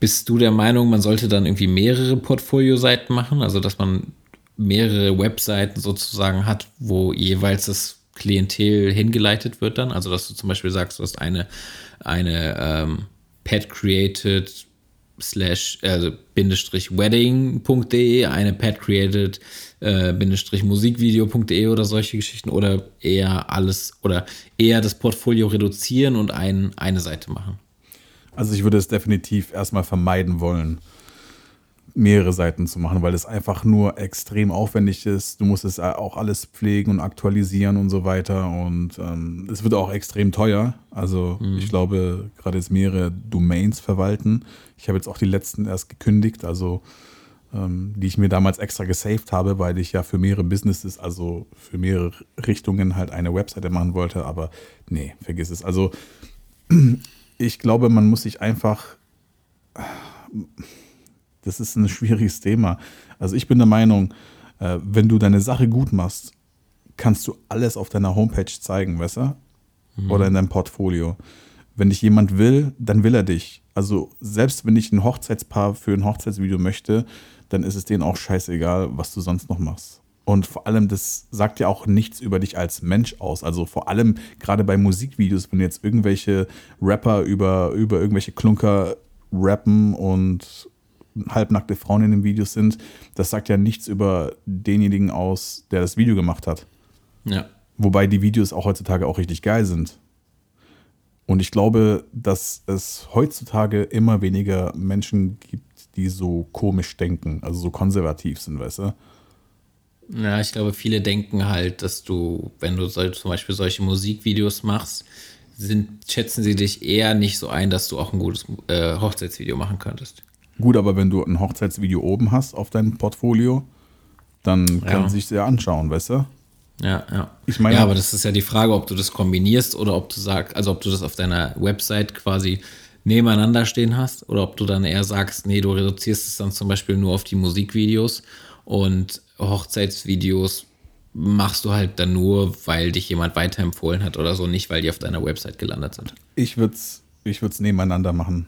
Bist du der Meinung, man sollte dann irgendwie mehrere Portfolio-Seiten machen? Also, dass man mehrere Webseiten sozusagen hat, wo jeweils das Klientel hingeleitet wird dann? Also, dass du zum Beispiel sagst, du hast eine, eine ähm, Pet Created slash also Bindestrich wedding.de, eine Pet Created äh, Bindestrich Musikvideo.de oder solche Geschichten oder eher alles oder eher das Portfolio reduzieren und ein, eine Seite machen? Also ich würde es definitiv erstmal vermeiden wollen, mehrere Seiten zu machen, weil es einfach nur extrem aufwendig ist. Du musst es auch alles pflegen und aktualisieren und so weiter. Und ähm, es wird auch extrem teuer. Also Mhm. ich glaube, gerade jetzt mehrere Domains verwalten. Ich habe jetzt auch die letzten erst gekündigt, also ähm, die ich mir damals extra gesaved habe, weil ich ja für mehrere Businesses, also für mehrere Richtungen halt eine Webseite machen wollte. Aber nee, vergiss es. Also ich glaube, man muss sich einfach das ist ein schwieriges Thema. Also ich bin der Meinung, äh, wenn du deine Sache gut machst, kannst du alles auf deiner Homepage zeigen, weißt du? Oder in deinem Portfolio. Wenn dich jemand will, dann will er dich. Also selbst wenn ich ein Hochzeitspaar für ein Hochzeitsvideo möchte, dann ist es denen auch scheißegal, was du sonst noch machst. Und vor allem, das sagt ja auch nichts über dich als Mensch aus. Also vor allem gerade bei Musikvideos, wenn jetzt irgendwelche Rapper über, über irgendwelche Klunker rappen und halbnackte Frauen in den Videos sind, das sagt ja nichts über denjenigen aus, der das Video gemacht hat. Ja. Wobei die Videos auch heutzutage auch richtig geil sind. Und ich glaube, dass es heutzutage immer weniger Menschen gibt, die so komisch denken, also so konservativ sind, weißt du? Ja, ich glaube, viele denken halt, dass du, wenn du so, zum Beispiel solche Musikvideos machst, sind, schätzen sie dich eher nicht so ein, dass du auch ein gutes äh, Hochzeitsvideo machen könntest. Gut, aber wenn du ein Hochzeitsvideo oben hast auf deinem Portfolio, dann kann Ja. sich sehr anschauen, weißt du? Ja, ja. Ich meine- ja, aber das ist ja die Frage, ob du das kombinierst oder ob du sagst, also ob du das auf deiner Website quasi nebeneinander stehen hast oder ob du dann eher sagst, nee, du reduzierst es dann zum Beispiel nur auf die Musikvideos und Hochzeitsvideos machst du halt dann nur, weil dich jemand weiterempfohlen hat oder so, nicht weil die auf deiner Website gelandet sind. Ich würde es ich würd's nebeneinander machen.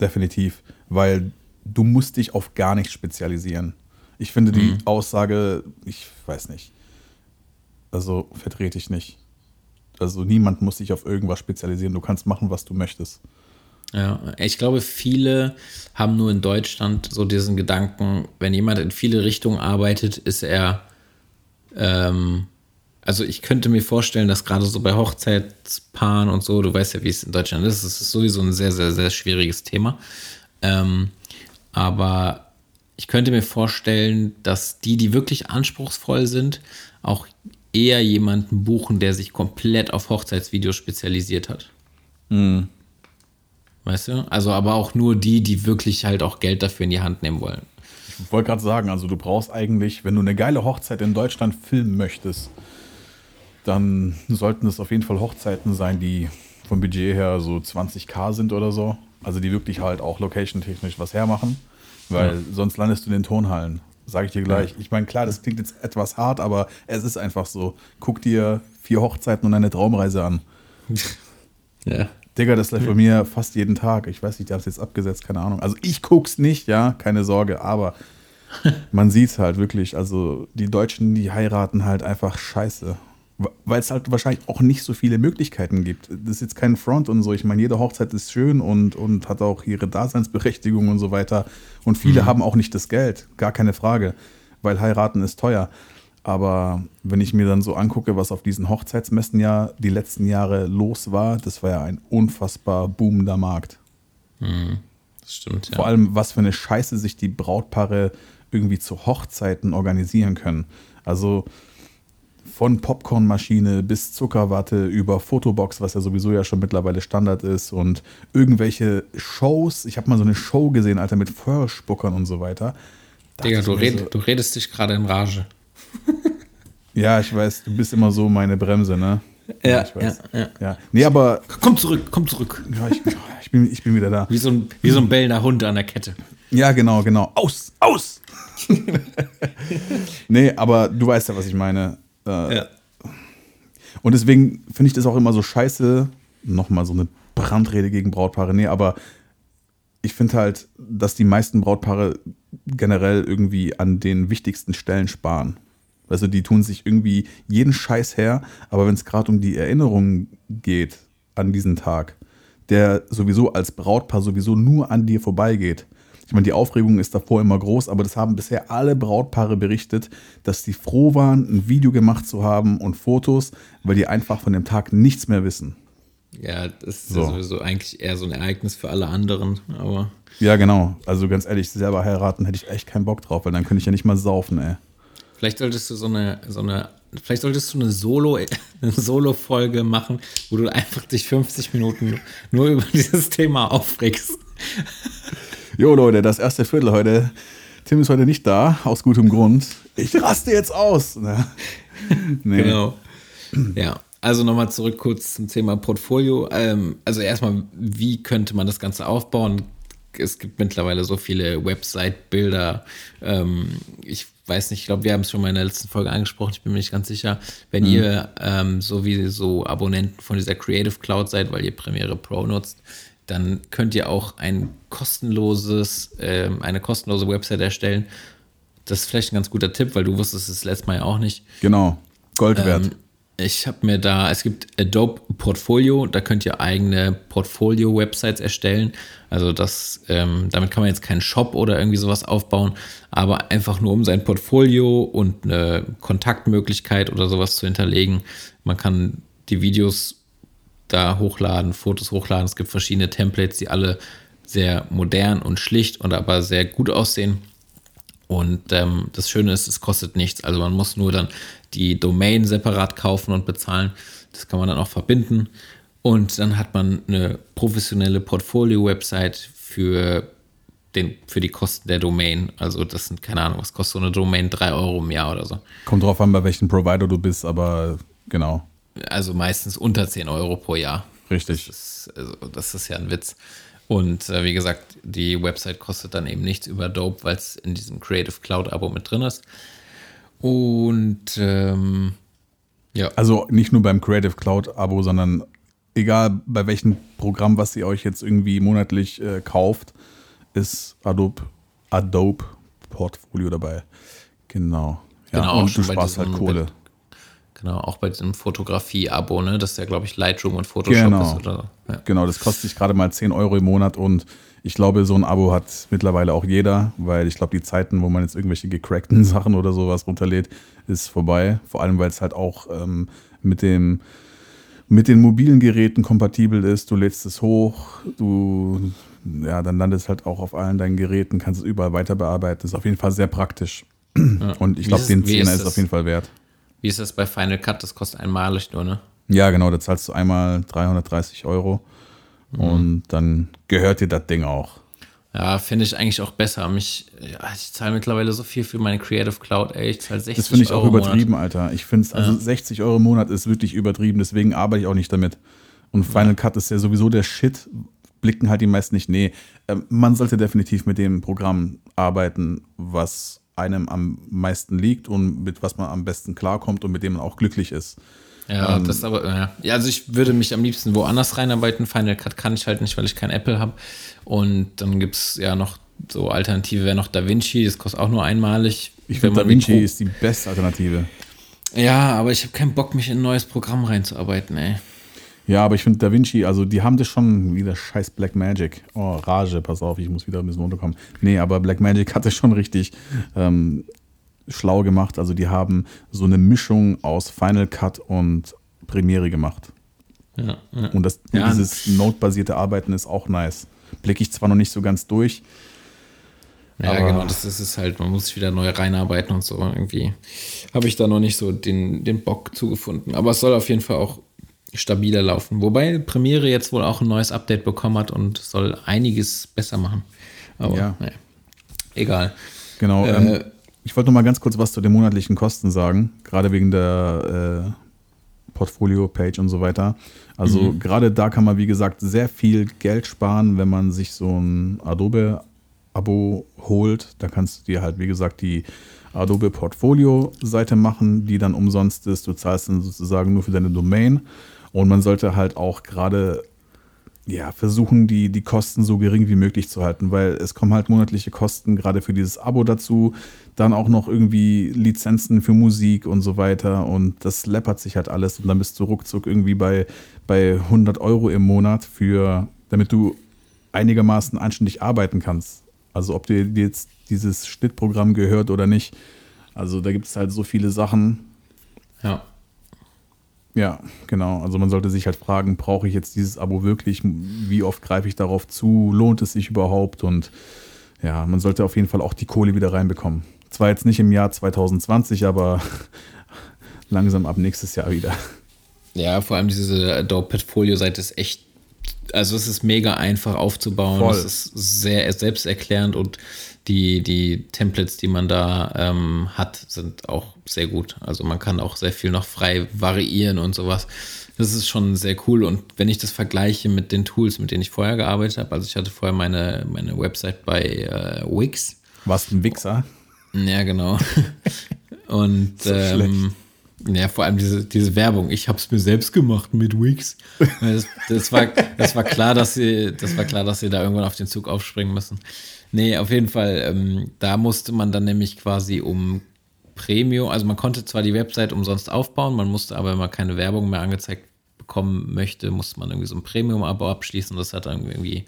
Definitiv. Weil du musst dich auf gar nichts spezialisieren. Ich finde die Aussage, ich weiß nicht. Also vertrete ich nicht. Also niemand muss sich auf irgendwas spezialisieren. Du kannst machen, was du möchtest. Ja, ich glaube, viele haben nur in Deutschland so diesen Gedanken, wenn jemand in viele Richtungen arbeitet, ist er, ähm, also ich könnte mir vorstellen, dass gerade so bei Hochzeitspaaren und so, du weißt ja, wie es in Deutschland ist, es ist sowieso ein sehr, sehr, sehr schwieriges Thema. Ähm, aber ich könnte mir vorstellen, dass die, die wirklich anspruchsvoll sind, auch eher jemanden buchen, der sich komplett auf Hochzeitsvideos spezialisiert hat. Weißt du? Also aber auch nur die, die wirklich halt auch Geld dafür in die Hand nehmen wollen. Ich wollte gerade sagen, also du brauchst eigentlich, wenn du eine geile Hochzeit in Deutschland filmen möchtest, dann sollten es auf jeden Fall Hochzeiten sein, die vom Budget her so 20k sind oder so. Also die wirklich halt auch location-technisch was hermachen. Weil sonst landest du in den Turnhallen. Sage ich dir gleich. Ich meine, klar, das klingt jetzt etwas hart, aber es ist einfach so. Guck dir vier Hochzeiten und eine Traumreise an. Ja. Digga, das läuft bei mir fast jeden Tag. Ich weiß nicht, die haben es jetzt abgesetzt, keine Ahnung. Also ich guck's nicht, ja, keine Sorge, aber man sieht's halt wirklich. Also die Deutschen, die heiraten halt einfach scheiße. Weil es halt wahrscheinlich auch nicht so viele Möglichkeiten gibt. Das ist jetzt kein Front und so. Ich meine, jede Hochzeit ist schön und, und hat auch ihre Daseinsberechtigung und so weiter. Und viele haben auch nicht das Geld, gar keine Frage, weil heiraten ist teuer. Aber wenn ich mir dann so angucke, was auf diesen Hochzeitsmessen ja die letzten Jahre los war, das war ja ein unfassbar boomender Markt. Das stimmt, ja. Vor allem, was für eine Scheiße sich die Brautpaare irgendwie zu Hochzeiten organisieren können. Also von Popcornmaschine bis Zuckerwatte über Fotobox, was ja sowieso ja schon mittlerweile Standard ist und irgendwelche Shows. Ich habe mal so eine Show gesehen, Alter, mit Feuerspuckern und so weiter. Da Digga, du, red, du redest dich gerade in Rage. Ja, ich weiß, du bist immer so meine Bremse, ne? Ja, ich weiß. ja, ja. ja. Nee, aber Komm zurück, komm zurück. ja, ich, ich, bin, ich bin wieder da. Wie so ein, wie so ein bellender Hund an der Kette. Ja, genau, genau. Aus, aus! nee, aber du weißt ja, was ich meine. Äh, Ja. Und deswegen finde ich das auch immer so scheiße. Nochmal so eine Brandrede gegen Brautpaare. Nee, aber ich finde halt, dass die meisten Brautpaare generell irgendwie an den wichtigsten Stellen sparen. Also die tun sich irgendwie jeden Scheiß her, aber wenn es gerade um die Erinnerung geht an diesen Tag, der sowieso als Brautpaar sowieso nur an dir vorbeigeht. Ich meine, die Aufregung ist davor immer groß, aber das haben bisher alle Brautpaare berichtet, dass die froh waren, ein Video gemacht zu haben und Fotos, weil die einfach von dem Tag nichts mehr wissen. Ja, das ist So. ja sowieso eigentlich eher so ein Ereignis für alle anderen, aber Ja, genau. Also ganz ehrlich, selber heiraten hätte ich echt keinen Bock drauf, weil dann könnte ich ja nicht mal saufen, ey. vielleicht solltest du so eine, so eine, vielleicht solltest du eine Solo, eine Solo-Folge machen, wo du einfach dich 50 Minuten nur über dieses Thema aufregst. Jo, Leute, das erste Viertel heute. Tim ist heute nicht da, aus gutem Grund. Ich raste jetzt aus. Ne? Nee. Genau. Ja, also nochmal zurück kurz zum Thema Portfolio. Ähm, also erstmal, wie könnte man das Ganze aufbauen? Es gibt mittlerweile so viele Website-Bilder. Ähm, ich weiß nicht, ich glaube, wir haben es schon mal in der letzten Folge angesprochen, ich bin mir nicht ganz sicher. Wenn ihr ähm, sowieso Abonnenten von dieser Creative Cloud seid, weil ihr Premiere Pro nutzt, dann könnt ihr auch ein kostenloses, ähm, eine kostenlose Website erstellen. Das ist vielleicht ein ganz guter Tipp, weil du wusstest es letztes Mal ja auch nicht. Genau. Gold wert. Ähm, ich habe mir da, es gibt Adobe Portfolio, da könnt ihr eigene Portfolio-Websites erstellen. Also das, ähm, damit kann man jetzt keinen Shop oder irgendwie sowas aufbauen, aber einfach nur um sein Portfolio und eine Kontaktmöglichkeit oder sowas zu hinterlegen. Man kann die Videos da hochladen, Fotos hochladen. Es gibt verschiedene Templates, die alle sehr modern und schlicht und aber sehr gut aussehen. Und ähm, das Schöne ist, es kostet nichts. Also man muss nur dann die Domain separat kaufen und bezahlen. Das kann man dann auch verbinden. Und dann hat man eine professionelle Portfolio-Website für, für die Kosten der Domain. Also das sind, keine Ahnung, was kostet so eine Domain? Drei Euro im Jahr oder so. Kommt drauf an, bei welchem Provider du bist, aber genau. Also meistens unter 10 Euro pro Jahr. Richtig. Das ist, also, das ist ja ein Witz. Und äh, wie gesagt, die Website kostet dann eben nichts über Dope, weil es in diesem Creative Cloud Abo mit drin ist. Und ähm, ja, Also nicht nur beim Creative Cloud Abo, sondern egal bei welchem Programm, was ihr euch jetzt irgendwie monatlich äh, kauft, ist Adobe, Adobe Portfolio dabei. Genau. Ja, Genau, auch und du sparst halt Kohle. Genau, auch bei diesem Fotografie-Abo, ne? Das ist ja, glaube ich, Lightroom und Photoshop Genau. ist oder. Ja. Genau, das kostet sich gerade mal 10 Euro im Monat und ich glaube, so ein Abo hat mittlerweile auch jeder, weil ich glaube, die Zeiten, wo man jetzt irgendwelche gecrackten Sachen oder sowas runterlädt, ist vorbei. Vor allem, weil es halt auch ähm, mit dem mit den mobilen Geräten kompatibel ist. Du lädst es hoch, du ja, dann landet es halt auch auf allen deinen Geräten, kannst es überall weiter bearbeiten. Ist auf jeden Fall sehr praktisch. Und ich glaube, den Zehner ist ist auf jeden Fall wert. Wie ist das bei Final Cut? Das kostet einmalig nur, ne? Ja, genau, da zahlst du einmal 330 Euro und dann gehört dir das Ding auch. Ja, finde ich eigentlich auch besser. Mich, ja, ich zahle mittlerweile so viel für meine Creative Cloud, ey. Ich zahle 60 Das finde ich auch Euro Monat. übertrieben, Alter. Ich finde es, also 60 Euro im Monat ist wirklich übertrieben, deswegen arbeite ich auch nicht damit. Und Final Cut ist ja sowieso der Shit, blicken halt die meisten nicht. Nee, ähm, man sollte definitiv mit dem Programm arbeiten, was einem am meisten liegt und mit was man am besten klarkommt und mit dem man auch glücklich ist. Ja, Ähm, das ist aber, ja. ja, also ich würde mich am liebsten woanders reinarbeiten. Final Cut kann ich halt nicht, weil ich kein Apple habe. Und dann gibt es ja noch so Alternative, wäre noch DaVinci, das kostet auch nur einmalig. Ich finde, DaVinci ist die beste Alternative. Ja, aber ich habe keinen Bock, mich in ein neues Programm reinzuarbeiten, ey. Ja, aber ich finde DaVinci, also die haben das schon wieder scheiß Black Magic. Oh, Rage, pass auf, ich muss wieder ein bisschen runterkommen. Nee, aber Black Magic hat das schon richtig ähm, schlau gemacht. Also die haben so eine Mischung aus Final Cut und Premiere gemacht. Ja, ja. Und das, Ja. dieses Node-basierte Arbeiten ist auch nice. Blicke ich zwar noch nicht so ganz durch. Ja, genau, das ist es halt. Man muss sich wieder neu reinarbeiten und so. Irgendwie habe ich da noch nicht so den, den Bock zugefunden. Aber es soll auf jeden Fall auch stabiler laufen. Wobei Premiere jetzt wohl auch ein neues Update bekommen hat und soll einiges besser machen. Aber Ja. naja, egal. Genau. Äh, ähm, ich wollte noch mal ganz kurz was zu den monatlichen Kosten sagen, gerade wegen der Portfolio-Page und so weiter. Also Mhm. gerade da kann man, wie gesagt, sehr viel Geld sparen, wenn man sich so ein Adobe-Abo holt. Da kannst du dir halt, wie gesagt, die Adobe Portfolio-Seite machen, die dann umsonst ist. Du zahlst dann sozusagen nur für deine Domain. Und man sollte halt auch gerade ja, versuchen, die, die Kosten so gering wie möglich zu halten, weil es kommen halt monatliche Kosten gerade für dieses Abo dazu, dann auch noch irgendwie Lizenzen für Musik und so weiter und das läppert sich halt alles und dann bist du ruckzuck irgendwie bei, bei 100 Euro im Monat für, damit du einigermaßen anständig arbeiten kannst. Also ob dir jetzt dieses Schnittprogramm gehört oder nicht. Also da gibt es halt so viele Sachen, Ja. Ja, genau. Also man sollte sich halt fragen, brauche ich jetzt dieses Abo wirklich? Wie oft greife ich darauf zu? Lohnt es sich überhaupt? Und ja, man sollte auf jeden Fall auch die Kohle wieder reinbekommen. Zwar jetzt nicht im Jahr 2020, aber langsam ab nächstes Jahr wieder. Ja, vor allem diese Adobe Portfolio-Seite ist echt, also es ist mega einfach aufzubauen. Voll. Es ist sehr selbsterklärend und die, die Templates, die man da ähm, hat, sind auch sehr gut. Also man kann auch sehr viel noch frei variieren und sowas. Das ist schon sehr cool. Und wenn ich das vergleiche mit den Tools, mit denen ich vorher gearbeitet habe, also ich hatte vorher meine, meine Website bei äh, Wix. Was ein Wichser. Ja, genau. Und So ähm, ja, vor allem diese, diese Werbung. Ich habe es mir selbst gemacht mit Wix. Das, das, war, das war klar, dass sie, das war klar, dass sie da irgendwann auf den Zug aufspringen müssen. Nee, auf jeden Fall. Ähm, da musste man dann nämlich quasi um Premium, also man konnte zwar die Website umsonst aufbauen, man musste aber, wenn man keine Werbung mehr angezeigt bekommen möchte, musste man irgendwie so ein Premium-Abo abschließen. Das hat dann irgendwie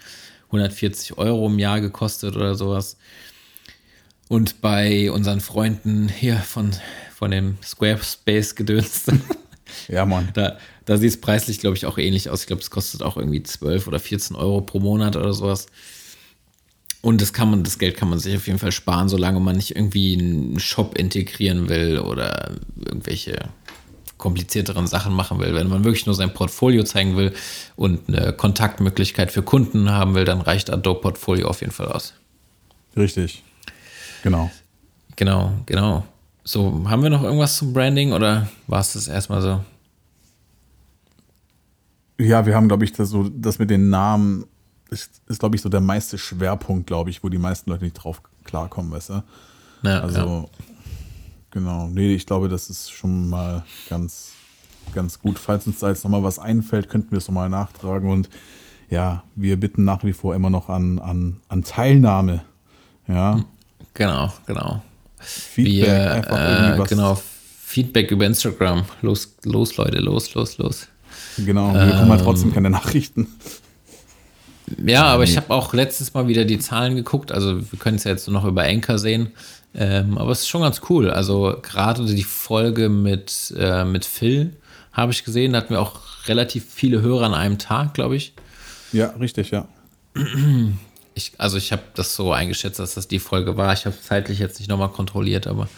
140 Euro im Jahr gekostet oder sowas. Und bei unseren Freunden hier von, von dem Squarespace-Gedöns, Ja, Mann. da, da sieht es preislich, glaube ich, auch ähnlich aus. Ich glaube, es kostet auch irgendwie 12 oder 14 Euro pro Monat oder sowas. Und das kann man, das Geld kann man sich auf jeden Fall sparen, solange man nicht irgendwie einen Shop integrieren will oder irgendwelche komplizierteren Sachen machen will. Wenn man wirklich nur sein Portfolio zeigen will und eine Kontaktmöglichkeit für Kunden haben will, dann reicht Adobe Portfolio auf jeden Fall aus. Richtig. Genau. Genau, genau. So, haben wir noch irgendwas zum Branding oder war es das erstmal so? Ja, wir haben, glaube ich, das, so, das mit den Namen ist, ist glaube ich, so der meiste Schwerpunkt, glaube ich, wo die meisten Leute nicht drauf klarkommen, weißt du? Ja, Also, ja. genau. Nee, ich glaube, das ist schon mal ganz, ganz gut. Falls uns da jetzt nochmal was einfällt, könnten wir es nochmal nachtragen. Und ja, wir bitten nach wie vor immer noch an, an, an Teilnahme. Ja, Genau, genau. Feedback, Wir, einfach äh, genau, Feedback über Instagram. Los, los, Leute, los, los, los. Genau, wir bekommen halt Ähm, trotzdem keine Nachrichten. Ja, aber ich habe auch letztes Mal wieder die Zahlen geguckt. Also wir können es ja jetzt nur noch über Anchor sehen. Ähm, aber es ist schon ganz cool. Also gerade die Folge mit, äh, mit Phil habe ich gesehen. Da hatten wir auch relativ viele Hörer an einem Tag, glaube ich. Ja, richtig, ja. ich. Also ich habe das so eingeschätzt, dass das die Folge war. Ich habe zeitlich jetzt nicht nochmal kontrolliert, aber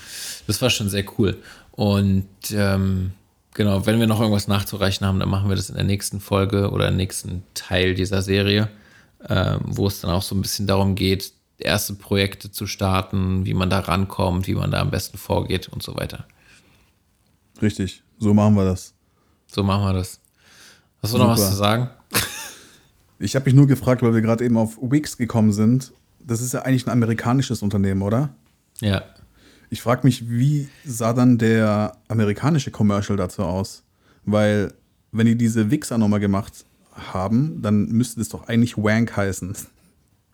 das war schon sehr cool. Und ähm, genau, wenn wir noch irgendwas nachzureichen haben, dann machen wir das in der nächsten Folge oder im nächsten Teil dieser Serie, ähm, wo es dann auch so ein bisschen darum geht, erste Projekte zu starten, wie man da rankommt, wie man da am besten vorgeht und so weiter. Richtig. So machen wir das. So machen wir das. Hast du noch was Super. zu sagen? Ich habe mich nur gefragt, weil wir gerade eben auf Wix gekommen sind. Das ist ja eigentlich ein amerikanisches Unternehmen, oder? Ja. Ich frage mich, wie sah dann der amerikanische Commercial dazu aus? Weil, wenn die diese Wixer nochmal gemacht haben, dann müsste das doch eigentlich Wank heißen.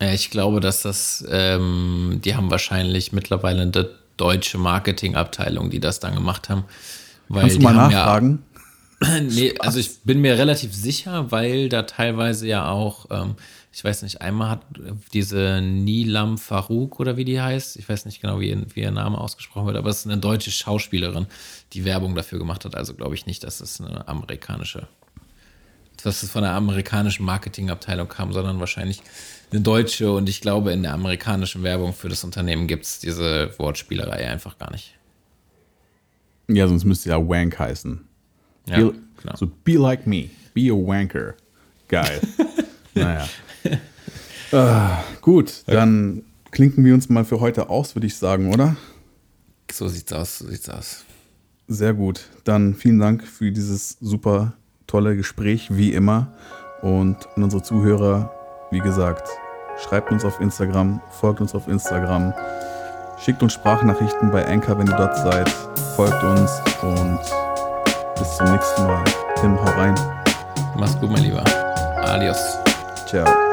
Ja, ich glaube, dass das, ähm, die haben wahrscheinlich mittlerweile eine deutsche Marketingabteilung, die das dann gemacht haben. Weil Kannst du mal nachfragen? Ja, nee, also ich bin mir relativ sicher, weil da teilweise ja auch, ähm, ich weiß nicht, einmal hat diese Nilam Farouk oder wie die heißt, ich weiß nicht genau, wie, wie ihr Name ausgesprochen wird, aber es ist eine deutsche Schauspielerin, die Werbung dafür gemacht hat. Also glaube ich nicht, dass es eine amerikanische dass es von der amerikanischen Marketingabteilung kam, sondern wahrscheinlich eine deutsche. Und ich glaube, in der amerikanischen Werbung für das Unternehmen gibt es diese Wortspielerei einfach gar nicht. Ja, sonst müsste ja Wank heißen. Ja, be, genau. So, be like me. Be a wanker. Geil. naja. Ah, gut, dann klinken wir uns mal für heute aus, würde ich sagen, oder? So sieht's aus, so sieht's aus. Sehr gut. Dann vielen Dank für dieses super tolle Gespräch, wie immer. Und an unsere Zuhörer, wie gesagt, schreibt uns auf Instagram, folgt uns auf Instagram, schickt uns Sprachnachrichten bei Anchor, wenn ihr dort seid, folgt uns und bis zum nächsten Mal. Tim, hau rein. Mach's gut, mein Lieber. Adios. Ciao.